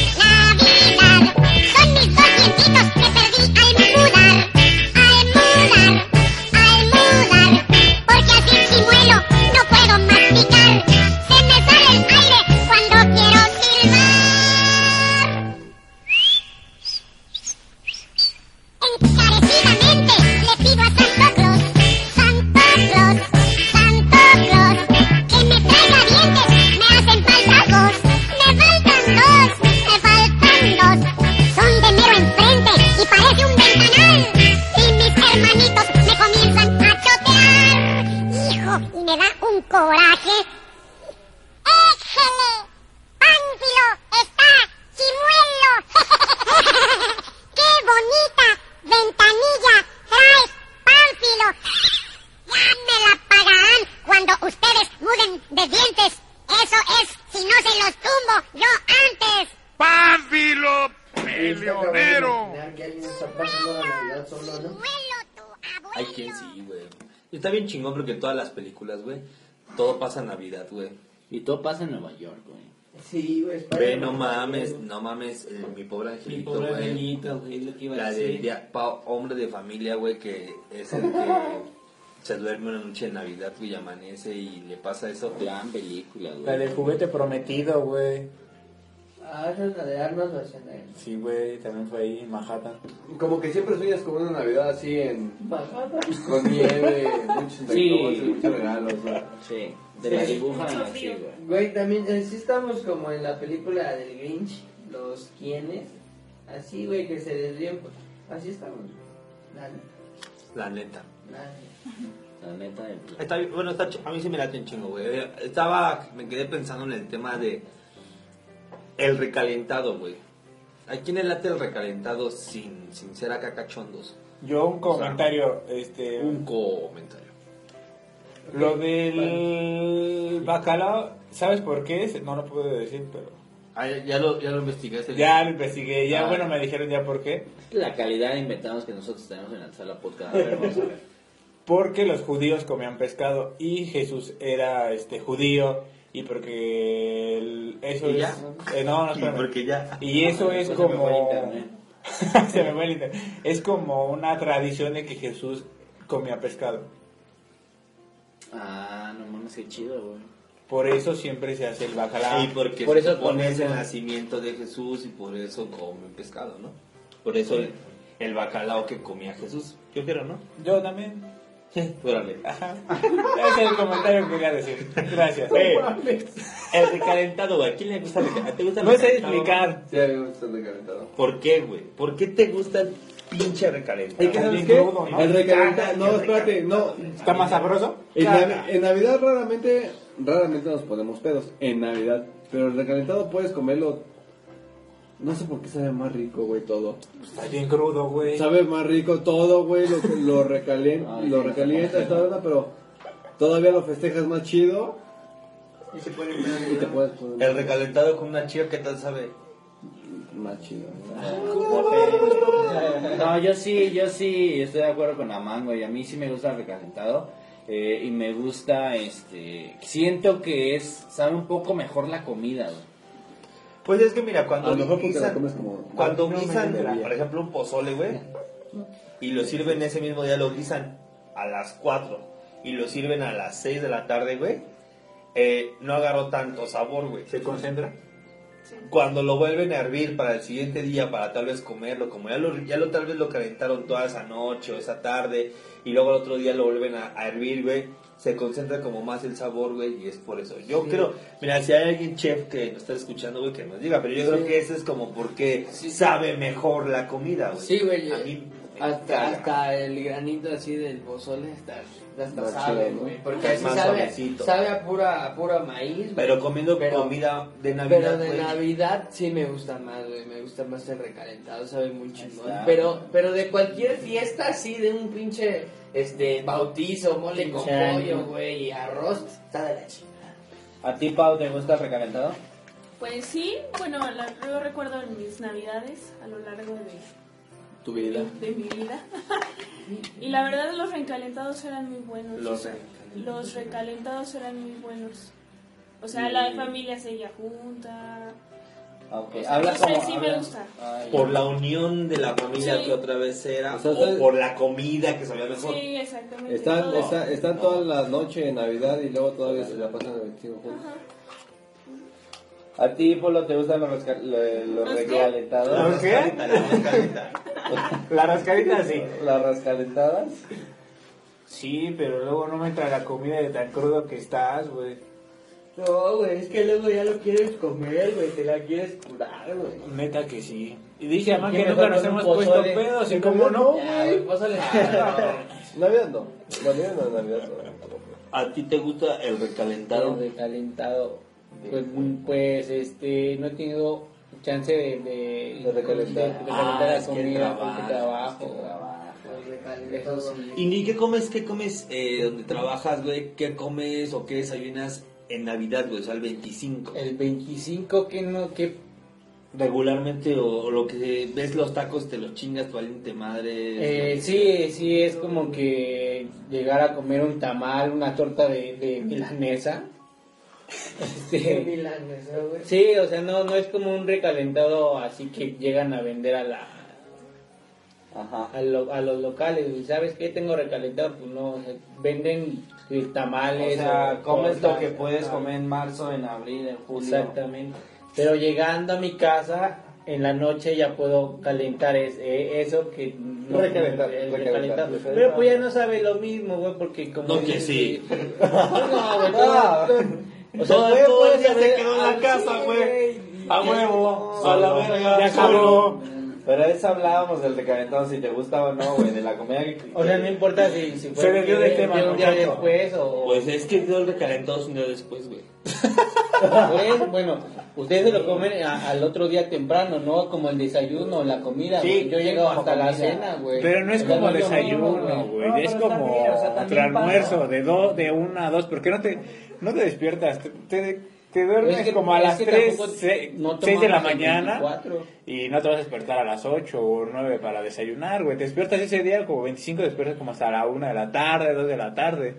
coraje. ¡Échele! ¡Pánfilo está chimuelo! ¡Qué bonita ventanilla traes, Pánfilo! Ya me la pagarán cuando ustedes muden de dientes. Eso es si no se los tumbo yo antes. ¡Pánfilo pasando la Navidad solo, ¿no? Hay quien sí, güey. Está bien chingón porque todas las películas, güey, todo pasa en Navidad, güey. Y todo pasa en Nueva York, güey. Sí, güey. Ve, no mames, no mames, eh, mi pobre angelito, pobre güey. angelito, güey, es lo que iba a La de pa- hombre de familia, güey, que es el que se duerme una noche de Navidad, güey, y amanece y le pasa eso. Gran película, La del juguete prometido, güey. Ah, esa es la de Arnold Schwarzenegger. Sí, güey, también fue ahí en Manhattan. Como que siempre sueñas con una Navidad así en... Con nieve, muchos Sí. muchos regalos. ¿no? Sí, de la Sí. así, frío. güey. Güey, también, eh, sí estamos como en la película del Grinch, los quienes, así, güey, que se desvían, pues, así estamos. La, La neta. la- La neta, el- Está, bueno, está, a mí sí me late un chingo, güey. Estaba, me quedé pensando en el tema de el recalentado, güey. ¿A quién le late el recalentado sin, sin ser acá cachondos? Yo un comentario, este... Un comentario. Lo del bacalao, ¿sabes por qué? No lo puedo decir, pero... Ah, ya, ya lo, ya lo investigaste. Ya lo investigué, ya Ah. bueno, me dijeron ya por qué. La calidad de inventamos que nosotros tenemos en la sala podcast. A ver, vamos a ver. Porque los judíos comían pescado y Jesús era este judío y porque el- eso ¿Y es ya? eh, no, no, Y porque ya. y eso es se me como se me fue el internet. es como una tradición de que Jesús comía pescado Ah, no mames, qué chido, güey. por eso siempre se hace el bacalao Y porque Por eso supone con es el nacimiento de Jesús y por eso comen pescado, ¿no? Por eso el, el bacalao que comía Jesús. Yo quiero, ¿no? yo también Ajá. ese es el comentario que quería decir gracias Eh, el recalentado, güey. ¿A quién le gusta el recalentado? ¿Te gusta el no sé recalentado? explicar Sí, a mí me gusta el recalentado. ¿Por qué, güey? ¿Por qué te gusta el pinche recalentado? ¿sabes bien qué? crudo, ¿no? El recalentado... Caga, No, espérate, no. está más sabroso En. Navi- en Navidad raramente, raramente nos ponemos pedos. En Navidad. Pero el recalentado puedes comerlo. No sé por qué sabe más rico, güey, todo. está bien crudo güey Sabe más rico todo, güey. Lo, lo, recalien- Ay, lo toda onda, pero todavía lo festejas más chido. Y se pone Y te puedes poner El recalentado con una chiva, ¿qué tal sabe? más chido. No, yo sí, yo sí estoy de acuerdo con Amán, güey. A mí sí me gusta el recalentado. eh, y me gusta, este... Siento que es... Sabe un poco mejor la comida, güey. Pues es que mira, A cuando lo mejor porque la guisan- comes como... cuando No guisan, por ejemplo, un pozole, güey, y lo sirven ese mismo día, lo guisan a las 4 y lo sirven a las 6 de la tarde, güey, eh, no agarró tanto sabor, güey. se concentra Cuando lo vuelven a hervir para el siguiente día, para tal vez comerlo, como ya lo, ya lo tal vez lo calentaron toda esa noche o esa tarde, y luego el otro día lo vuelven a, a hervir, güey, se concentra como más el sabor, güey, y es por eso. Yo creo, mira, si hay alguien chef que nos está escuchando, güey, que nos diga, pero yo creo que eso es como porque sabe mejor la comida, güey. Sí, güey. A mí Hasta, hasta el granito así del pozole está, hasta sabe, chido, ¿no? güey. Porque Es así más sabe, suavecito. sabe a pura, a pura maíz, güey. Pero comiendo Pero- comida de Pero Navidad, de güey. Navidad sí me gusta más, güey. Me gusta más el recalentado, sabe muy chingón. está. Pero, pero de cualquier fiesta así, de un pinche este bautizo, mole con pollo, güey, y arroz, está de la chingada. ¿A ti, Pau, te gusta el recalentado? Pues sí, bueno, la- yo recuerdo en mis navidades a lo largo de, Tu vida. de mi vida. y la verdad los recalentados eran muy buenos. Los o sea, recalentados. los recalentados eran muy buenos. O sea, Y- la familia seguía junta. Ok, O sea, habla no como- sí me habla- gusta. Ay, Por la unión de la familia Sí. que otra vez era, O sea, o por la comida que sabía mejor. Sí, exactamente. Están, todo. está- están todas las noches en Navidad y luego todavía se la pasan el 21 juntos. ¿A ti, Polo, te gustan los, resca- los ¿Los qué? recalentados? ¿Los qué? La rascadita. sí ¿Las rascalentadas? sí pero luego no me entra la comida de tan crudo que estás güey No, güey, es que luego ya lo quieres comer, güey, te la quieres curar, güey. Neta que sí. Y dice además ¿Qué que nunca nos hemos puesto pedos y como no. Güey, pásale. Navidad no. Navidad no, Navidad no. ¿A ti te gusta el recalentado? El recalentado. Pues, pues, este, no he tenido chance de, de, De recalentar. de recalentar Ah, la comida porque trabajo. es que Recalentado. Eso sí. ¿Y ni qué comes, qué comes eh, donde trabajas, güey? ¿Qué comes o qué desayunas en Navidad, güey, o sea, el 25. El 25 que no, que Regularmente, o, o lo que ves los tacos, te los chingas tu valiente madre. Eh, sí, sí, es como que llegar a comer un tamal, una torta de, de milanesa. Este, sí, o sea, no, no es como un recalentado así que llegan a vender a la a, lo- a los locales. y ¿Sabes qué? Tengo recalentado, pues no, o sea, venden eh, O tamales. sea, o comes lo que puedes comer en marzo, en abril, en julio. Exactamente. Pero llegando a mi casa, en la noche ya puedo calentar es- eh, eso que... no- Recalentar, el recalentar, recalentar. recalentar. Pero pues ya no sabe lo mismo, güey, porque como... No que sí. No, güey, todo- todo- o sea, todo, el día se quedó en la ah, casa, sí, güey. A huevo. A la verga, Ya solo. Pero eso hablábamos del recalentado, si te gusta o no, güey, de la comida que... O sea, no importa si, si fue Se desvió del tema, de un día ¿no? después o... Pues es que dio el recalentado un día después, güey. Pues, bueno, ustedes se lo comen a- al otro día temprano, ¿no? Como el desayuno, la comida. Sí, güey. Yo llego hasta la cena, güey. Pero no es como desayuno, güey. No, es pero como o sea, otro también almuerzo de dos, de una a dos. ¿Por qué no te, no te despiertas? Te, te, te duermes Es que- como a es las que 3, tampoco 6 no de la mañana 24. y no te vas a despertar a las 8 o 9 para desayunar, güey. Te despiertas ese día como 25, despiertas como hasta la 1 de la tarde, 2 de la tarde.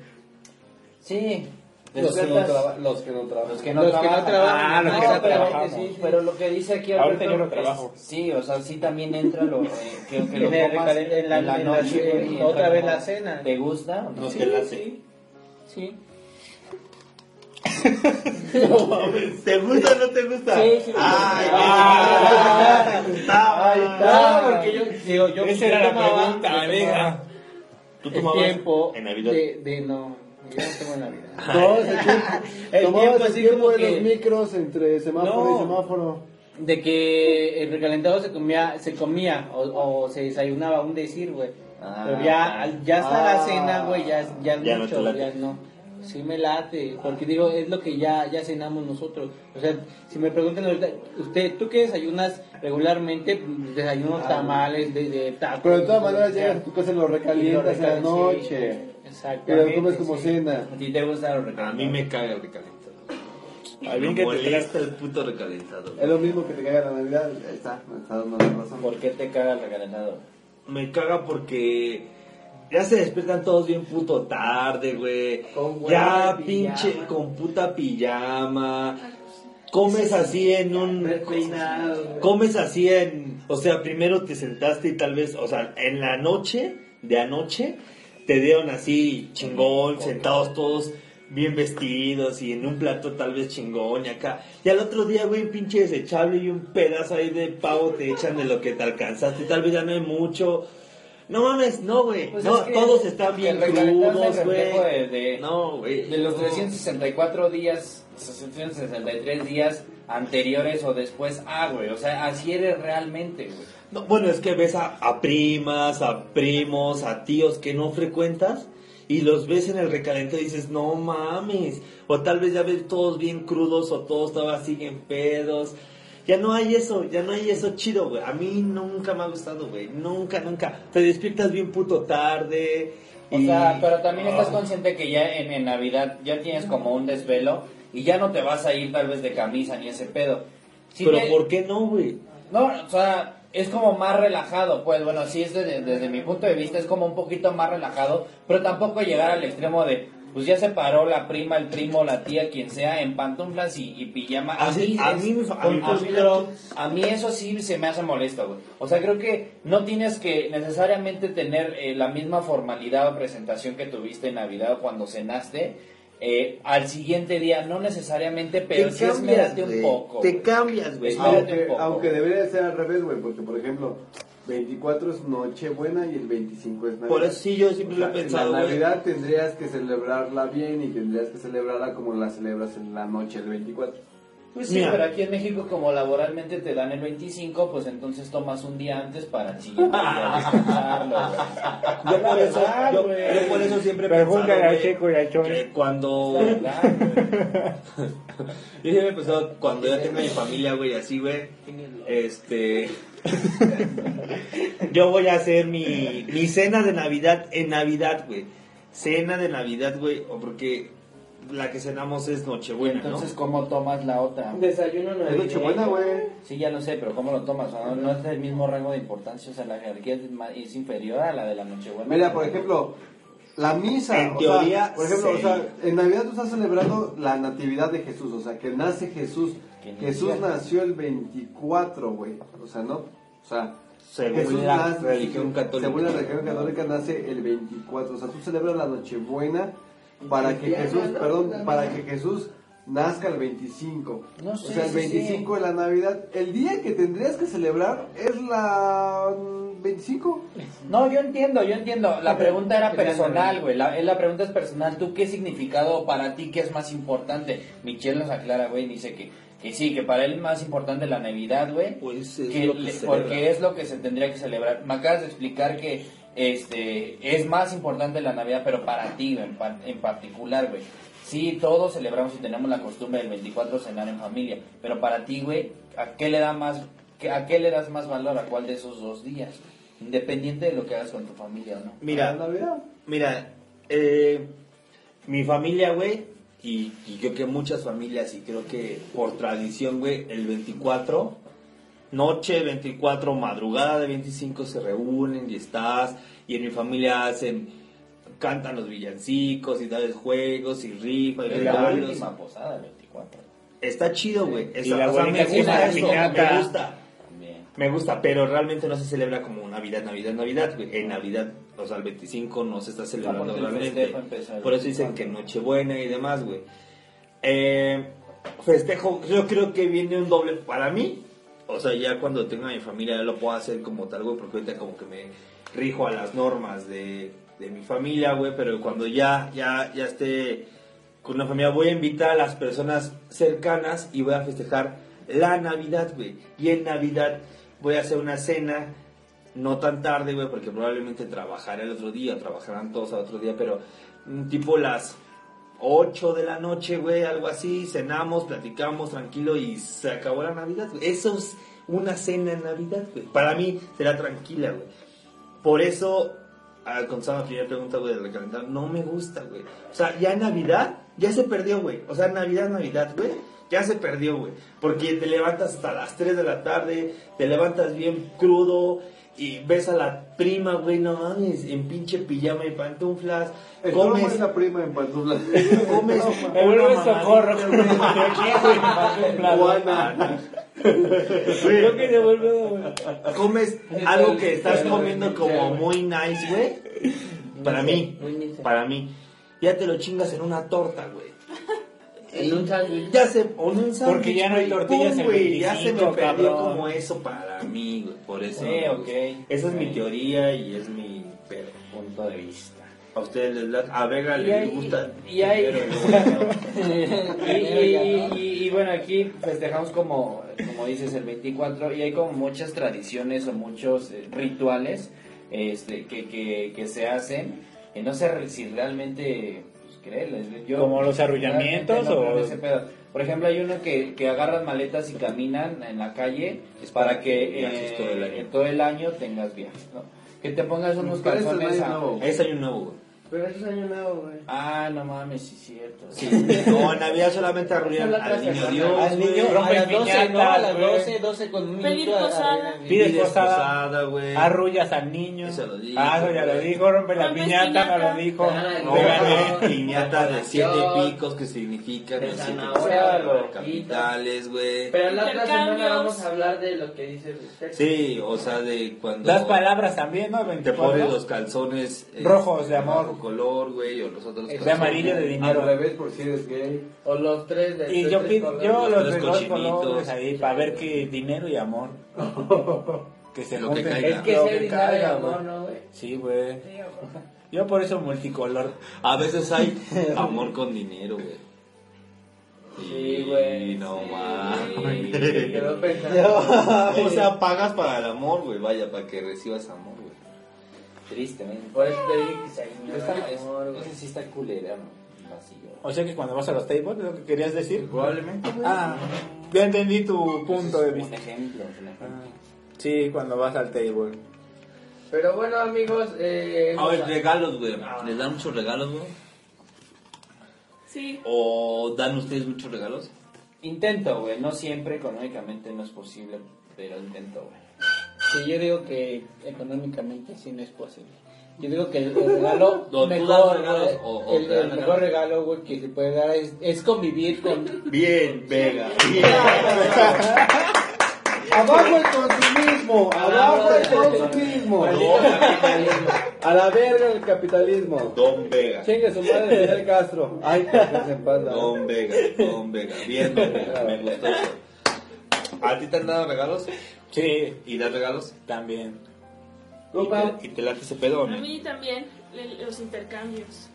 Sí. Los que no traba- los que no trabajan. Los que no Los que no trabajan. trabajan. Ah, los que no pero, trabajamos. sí, pero lo que dice aquí Ahorita Alberto yo no es- trabajo. sí, o sea, sí también entra lo eh, que, que lo comas en la- en la- noche, en- y otra vez la cena. ¿Te gusta? No Sí, late. sí. ¿Te gusta o no te gusta? Sí, sí. Ay, Ah, me gustaba. Ahí está, porque yo, digo, yo Esa era la pregunta, amiga. ¿Tú el tomabas tiempo en Navidad? de, de no, yo no tengo Navidad. Tomabas el tiempo, El tiempo el de que- los micros entre semáforo No. y semáforo. de que el recalentado se comía, se comía o, o se desayunaba, un decir, güey. Ah, Pero ya, al- ya hasta Ah. la cena, güey, ya, ya Ya no mucho, ya no. Sí me late, porque digo, es lo que ya, ya cenamos nosotros. O sea, si me preguntan ahorita, usted, ¿tú qué desayunas regularmente? Desayuno tamales, de, de tacos. Pero de todas maneras llegas a tu casa y lo recalientas en la noche. sí, Exactamente. Y lo comes como sí. cena. ¿A ti te gusta lo A mí me caga el recalentado. Al bien Me molesta el puto recalentado. Es lo mismo que te caiga la Navidad. Ahí está, me está dando la razón. ¿Por qué te caga el recalentado? Me caga porque ya se despiertan todos bien puto tarde, güey. Ya pinche pijama. con puta pijama. Comes así en un Despeinado, güey. comes así en, o sea, primero te sentaste y tal vez, o sea, en la noche de anoche te dieron así chingón, sentados todos bien vestidos y en un plato tal vez chingón y acá. Y al otro día, güey, un pinche desechable y un pedazo ahí de pavo te echan de lo que te alcanzaste. Tal vez ya no hay mucho. No mames, no, güey. Pues no, es que todos están bien crudos, güey. de- de- No, güey. De los no. 364 días, 363 días anteriores o después, ah, güey, o sea, así eres realmente, güey. No, bueno, es que ves a, a primas, a primos, a tíos que no frecuentas y los ves en el recalentado y dices, no mames. O tal vez ya ves todos bien crudos o todos estaban así en pedos. Ya no hay eso, ya no hay eso chido, güey. A mí nunca me ha gustado, güey. Nunca, nunca. Te despiertas bien puto tarde. O y- sea, pero también estás Ah. consciente que ya en, en Navidad ya tienes como un desvelo y ya no te vas a ir tal vez de camisa ni ese pedo. Sí Pero te- ¿por qué no, güey? No, o sea, es como más relajado, pues bueno, sí es desde, desde mi punto de vista es como un poquito más relajado, pero tampoco llegar al extremo de, pues ya se paró la prima, el primo, la tía, quien sea, en pantuflas y, y pijama. Así- a mí me fa- a mí me- crocs, a mí eso sí se me hace molesto, güey. O sea, creo que no tienes que necesariamente tener eh, la misma formalidad o presentación que tuviste en Navidad o cuando cenaste. eh, al siguiente día, no necesariamente, pero sí esmérate un poco. Te cambias, güey. Espérate un Aunque, poco. aunque debería ser al revés, güey, porque por ejemplo, 24 es Nochebuena y el 25 es Navidad. Por eso sí, yo siempre lo he O sea, pensado, La güey. Navidad tendrías que celebrarla bien y tendrías que celebrarla como la celebras en la noche del 24. Pues sí, Mira. pero aquí en México como laboralmente te dan el 25, pues entonces tomas un día antes para el siguiente día descansarlo, güey. Yo por eso, yo, güey. yo por eso siempre he Pero pensado, güey, Checo y Chon. que cuando... Güey. Yo siempre he pensado, cuando ya tenga mi familia, güey, así, güey, este... yo voy a hacer mi, mi cena de Navidad en Navidad, güey. Cena de Navidad, güey, o porque la que cenamos es Nochebuena, Entonces, ¿no? ¿cómo tomas la otra? Desayuno navideño. Sí, ya lo sé, pero ¿cómo lo tomas? ¿No, no es del mismo rango de importancia, o sea, la jerarquía es, es inferior a la de la Nochebuena. Mira, por ejemplo, la misa. En o sea, por ejemplo, sí. o sea, en Navidad tú estás celebrando la natividad de Jesús, o sea, que nace Jesús. Que Jesús nació el 24, güey. O sea, ¿no? O sea, Según Jesús la nace- religión católica. Según la religión católica nace el 24. O sea, tú celebras la Nochebuena para que Jesús, perdón, para que Jesús nazca el 25. No o sé, sea, el sí, 25 de la Navidad. El día que tendrías que celebrar es la mm, 25. No, yo entiendo, yo entiendo. La pregunta era personal, güey. La, la pregunta es personal. ¿Tú qué significado para ti, qué es más importante? Michelle nos aclara, güey, dice que, que sí, que para él es más importante la Navidad, güe Pues es que lo que le- se porque es lo que se tendría que celebrar. Me acabas de explicar que este es más importante la Navidad, pero para ti, güey, en, en particular, güey. Sí, todos celebramos y tenemos la costumbre del 24 cenar en familia, pero para ti, güey, ¿a qué le da más qué- a qué le das más valor a cuál de esos dos días? Independiente de lo que hagas con tu familia o no. Mira, mira, eh, mi familia, güey, y, y creo que muchas familias, y creo que por tradición, güey, el 24, noche 24, madrugada de 25 se reúnen y estás, y en mi familia hacen, cantan los villancicos y tales juegos y rifa y la última posada, el 24. Está chido, güey. Y la o sea, me gusta eso, me gusta. Me gusta, pero realmente no se celebra como Navidad, Navidad, Navidad. güey. En Navidad, o sea, el 25 no se está celebrando realmente. Por eso dicen que Nochebuena y demás, güey. Eh, festejo, yo creo que viene un doble para mí. O sea, ya cuando tenga mi familia ya lo puedo hacer como tal, güey, porque ahorita como que me rijo a las normas de, de mi familia, güey, pero cuando ya, ya, ya esté con una familia voy a invitar a las personas cercanas y voy a festejar la Navidad, güey. Y en Navidad voy a hacer una cena, no tan tarde, güey, porque probablemente trabajaré el otro día, trabajarán todos al otro día, pero mm, tipo las 8 de la noche, güey, algo así, cenamos, platicamos tranquilo y se acabó la Navidad, güey. Eso es una cena en Navidad, güey. Para mí será tranquila, güey. Por eso, al contestar la primera pregunta, güey, del recalentado, no me gusta, güey. O sea, ya en Navidad, ya se perdió, güey. O sea, Navidad, Navidad, güey. Ya se perdió, güey. Porque te levantas hasta las 3 de la tarde, te levantas bien crudo y ves a la prima, güey, no mames, en pinche pijama y pantuflas. Comes, es la prima en pantuflas. comes una socorro. mamadita, güey. Juana. Creo que se vuelve. comes algo que estás comiendo como muy nice, güey. Para mí, para mí. Ya te lo chingas en una torta, güey. En un sándwich. Ya se, o en un sándwich, Porque ya no hay tortillas en güey, Ya se me 25, perdió cabrón. como eso para mí, güey. Por eso. Sí, no me ok. gusta. Esa es mi teoría y es mi pero, punto de vista. A ustedes les da, a Vega Y le hay- gusta. y hay- pero- y, y- y- y bueno, aquí festejamos como, como dices el 24 y hay como muchas tradiciones o muchos eh, rituales este, que, que, que se hacen. Y no sé si realmente creerles. Yo ¿Como los arrullamientos no o- ese. Por ejemplo, hay uno que, que agarran maletas y caminan en la calle Es para que eh, todo el año. en todo el año tengas viajes. ¿no? Que te pongas unos Pero eso no calzones es a- nuevo. Es año nuevo, güey. Pero eso es año nuevo, güey. Ah, no mames, sí es cierto. Sí. No, en Navidad solamente arrullan al niño Dios, Al niño, a las 12, piñatas, ¿no? A las güey. 12, 12 con un Pedir posada. Pides posada, güey. arrullas al niño. Eso lo dijo, Ah, eso ya lo dijo, rompe la piñata, no lo dijo. No, piñata de siete picos que significan los siete capitales, güey. Pero la otra semana vamos a hablar de lo que dice usted. Sí, o sea, de cuando Das palabras también, ¿no? te 24. pones los calzones eh, Rojos de amor. Color, güey, o los otros De amarillo de Al dinero. revés, por si eres gay. O los tres de Y los yo tres colores. yo los de dos colores ahí para ver que dinero y amor. Que se Lo que junten. caiga. Es que Lo es que y amor. ¿no, güey? Sí, güey. Yo por eso multicolor. A veces hay amor con dinero, güey. Sí, güey. No Sí, mames. pensando. O sea, pagas para el amor, güey, vaya, para que recibas amor. Tristemente. Por eso te dije que se Está, el es- amor, güey. ese sí está culera, ¿no? vacío. O sea que cuando vas a los tables, ¿es lo que querías decir? Probablemente, güey. Ah, ya entendí tu punto de Un vista. ejemplo, un ejemplo. Ah, Sí, cuando vas al table. Pero bueno, amigos, eh, A ver, regalos, güey. ¿Les dan muchos regalos, güey? Sí. ¿O dan ustedes muchos regalos? Intento, güey. No siempre, económicamente no es posible, pero intento, güey. Sí, yo digo que económicamente sí no es posible. Yo digo que el, el regalo ¿Tú das mejor, regalos o- o el, mejor regalo güey, que se puede dar es, es convivir con... Bien, Vega, bien. Abajo el consumismo, abajo el consumismo. A la verga el capitalismo. Don Vega. Chingue su madre Fidel Castro. Ay, que se pasa. Don Vega, Don Vega. Bien, Don Vega. Me gustó eso. ¿A ti te han dado regalos? Sí. ¿Y das regalos? También. ¿Y te, y te late ese pedo A no? mí también, le- los intercambios.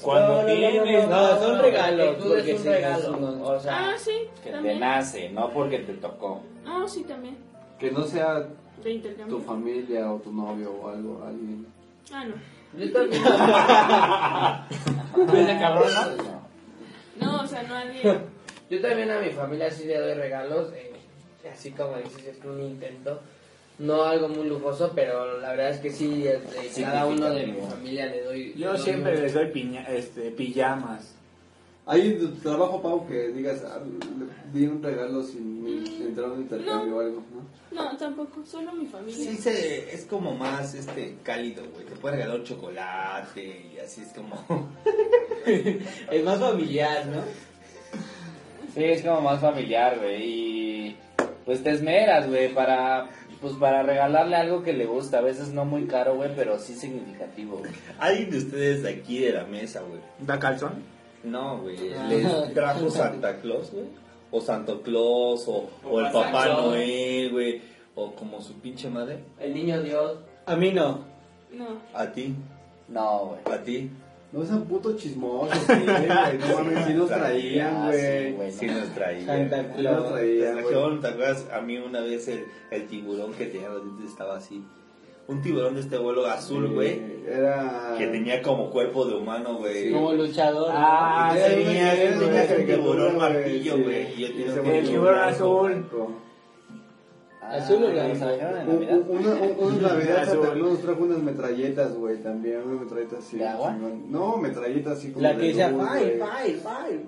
Cuando No, no, no, no, no, son regalos. Tú porque un sí, regalo. O sea, Ah, sí, Que te también. nace, no porque te tocó. No, sí, también. Que no sea De intercambio. tu familia o tu novio o algo, alguien. Ah, no. yo también. Cabrón, ¿no? No, o sea, nadie. Yo también a mi familia sí le doy regalos, eh, así como dices, es un intento. No algo muy lujoso, pero la verdad es que sí, eh, de cada uno de mi familia le doy. Yo doy siempre mucho. les doy piña, este, pijamas. Hay trabajo, Pau, que digas, ah, le di un regalo sin ni- entrar a un intercambio o algo, ¿no? No, tampoco, solo mi familia. Sí, se, es como más este cálido, güey. Te puede regalar un chocolate y así es como. Es más familiar, ¿no? Sí, es como más familiar, güey. Y pues te esmeras, güey, para, pues para regalarle algo que le gusta. A veces no muy caro, güey, pero sí significativo, güey. ¿Alguien de ustedes de aquí de la mesa, güey? ¿Da calzón? No, güey. Ah. ¿Les trajo Santa Claus, güey? O Santo Claus, o, o el Papá. Noel, güey. O como su pinche madre. El niño Dios. A mí no. No. A ti, No, güey. a ti. No sean putos chismosos, sí, güey. No mames, sí nos traían, güey. Sí nos traía. Santa Sí nos traían, güey. ¿te acuerdas? A mí una vez el, el tiburón que tenía los dientes estaba así. Un tiburón de este vuelo azul, güey. Era. Que tenía como cuerpo de humano, güey. Como luchador. Ah, tenía, era una tenía un tiburón güey, martillo, sí. güey. Y yo tenía Ese un güey El tiburón blanco. Azul. Azul o Ah, blanco. ¿nos trajeron en Un- Navidad? Santa Claus nos trajo unas metralletas, güey, también, unas metralletas así. ¿De agua? No, metralletas así como La de que decía luz, fire, fire, fire.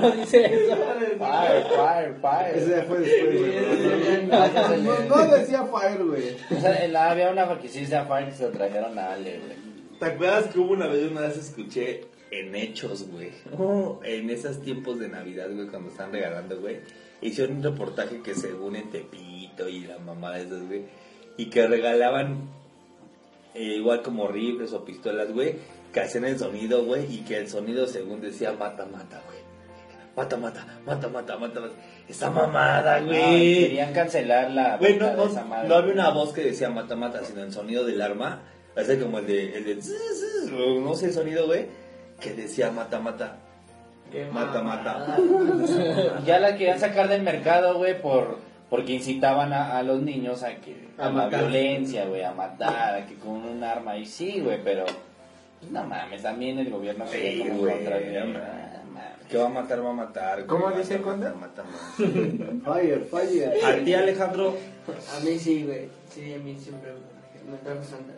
no dice eso. Fire, fire, fire. Ese ya fue después, güey. No, no decía fire, güey. O sea, en la- había una que sí decía fire que se lo trajeron a Ale, güey. ¿Te acuerdas que hubo una vez, una vez escuché en Hechos, güey? Oh, en esos tiempos de Navidad, güey, cuando están regalando, güey. Hicieron un reportaje que según en Tepito y la mamá de esas, güey. Y que regalaban eh, igual como rifles o pistolas, güey. Que hacían el sonido, güey. Y que el sonido según decía mata, mata, güey. Mata, mata, mata, mata, mata, mata. Esa mamada, güey. querían cancelar la Güey, no, no, no había una voz que decía mata mata, sino el sonido del arma. Hace como el de, el de no sé el sonido, güey, que decía mata mata. Mata mata. ya la querían sacar del mercado, güey, por porque incitaban a, a los niños a que A a, la violencia, güey, a matar, a que con un arma y sí, güey, pero pues, no mames, también el gobierno Sí, como contra- mames. Ah. Que va a matar, va a matar. güey, ¿Cómo mata, dice Conde? Mata, mata. Fire, fire. A ti, Alejandro. A mí sí, güey. Sí, a mí siempre me trajo Santa.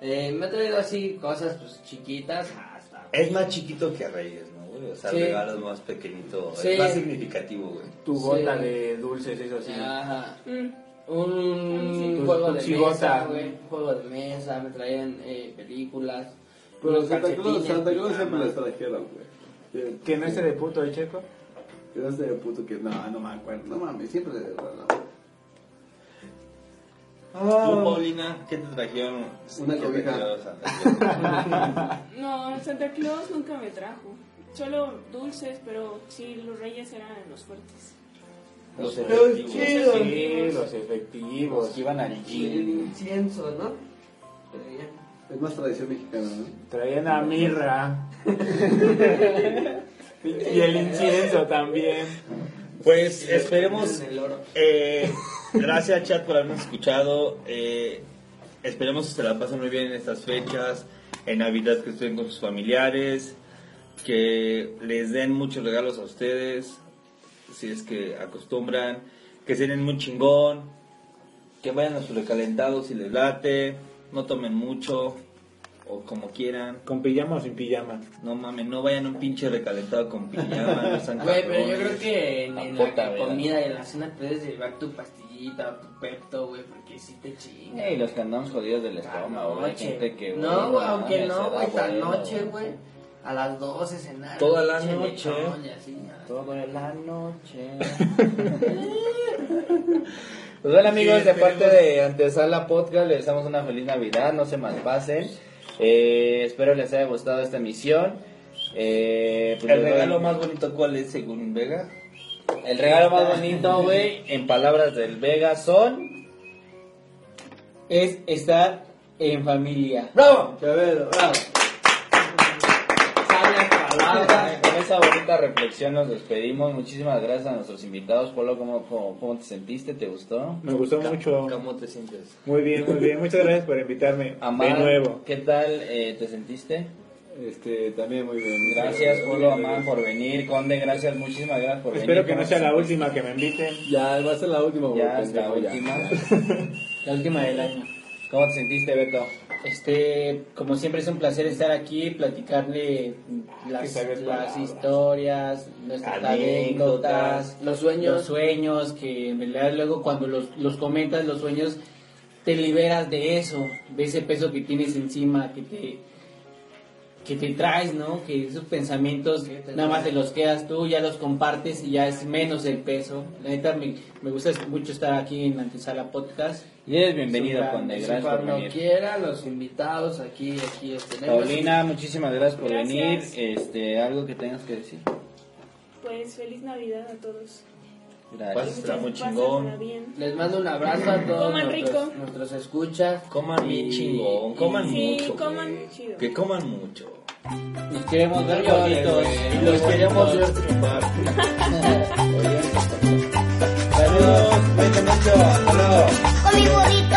Eh, me ha traído así cosas pues chiquitas hasta... Es más chiquito que Reyes, ¿no, güey? O sea, Sí. el regalo es más pequeñito. Sí. Es más significativo, güey. Tu gota Sí. de dulces, eso sí. Ajá. Mm. Un Tu- juego tu de chigota. mesa, güey. Un juego de mesa, me traían eh, películas. Pero Santa Claus, Santa Claus siempre les trajeron, güey. Que no esté de puto el checo. Que no esté de puto que no, no me acuerdo. No mames, siempre les regalaban. Tú, Paulina, ¿qué te trajeron? Una ¿Qué te cobija. trajeron Santa Claus? No, Santa Claus nunca me trajo. Solo dulces, pero sí, los reyes eran los fuertes. Los efectivos. Sí, los efectivos. que iban al El incienso, ¿no? Traían. Es más tradición mexicana, ¿no? Traían a mirra. y el incienso también. Pues esperemos. Eh, gracias, chat, por habernos escuchado. Eh, esperemos que se la pasen muy bien en estas fechas. En Navidad que estén con sus familiares. Que les den muchos regalos a ustedes. Si es que acostumbran. Que se den muy chingón. Que vayan a su recalentado si les late. No tomen mucho. o como quieran. ¿Con pijama o sin pijama? No mames, no vayan a un pinche recalentado con pijama. no sean Güey, pero yo creo que en, en Puta, la ¿verdad? comida y en la cena puedes llevar tu pastillita o tu pepto, güey, porque si te chinga. Eh, y los que andamos jodidos del estómago, güey. Hay gente que. güey, No, güey, aunque no, güey, bueno, noche, güey. A las 12 cenar. Toda la noche. lechón y así, Toda la noche. Pues bueno amigos, Sí, de parte de Antesala Podcast les deseamos una feliz Navidad, no se malpasen. Eh, espero les haya gustado esta emisión. Eh, pues ¿El doy- regalo más bonito cuál es según Vega? El regalo más bonito, güey, en palabras del Vega son... Es estar en familia. ¡Bravo! Chabelo, bravo. Esa bonita reflexión nos despedimos. Muchísimas gracias a nuestros invitados. Polo, ¿cómo, cómo, cómo te sentiste? ¿Te gustó? Me gustó mucho. ¿Cómo te sientes? Muy bien, muy bien. Muchas gracias por invitarme Amar, de nuevo. ¿qué tal eh, te sentiste? Este, también muy bien. Gracias, Polo, Amán, por venir. Conde, gracias, muchísimas gracias por Espero venir. que no sea la última que me inviten. Ya, va a ser la última. Ya es la última. La última del año. ¿Cómo te sentiste, Beto? Este, como siempre es un placer estar aquí, platicarle las, historias, nuestras Anécdotas, anécdotas, los sueños. los sueños, que en realidad luego cuando los, los comentas, los sueños, te liberas de eso, de ese peso que tienes encima, que te, que te traes, ¿no? Que esos pensamientos nada más te los quedas tú, ya los compartes y ya es menos el peso. La neta me, me gusta mucho estar aquí en Antesala Podcast. Y eres bienvenido, Conde. gran- Gracias por Cuando venir. quiera, los invitados aquí, aquí tenemos. Paulina, muchísimas gracias por Gracias. venir. Este, algo que tengas que decir. Pues feliz Navidad a todos. Gracias. Está muy chingón. bien. Les mando un abrazo a todos Coman nuestros, rico. nuestros escuchas. Coman bien chingón, coman Sí, mucho. coman chido. Que coman mucho. Los queremos ver bonitos. Y los queremos ver triunfar. Saludos, cuídate mucho. Hasta luego. Con mi burrito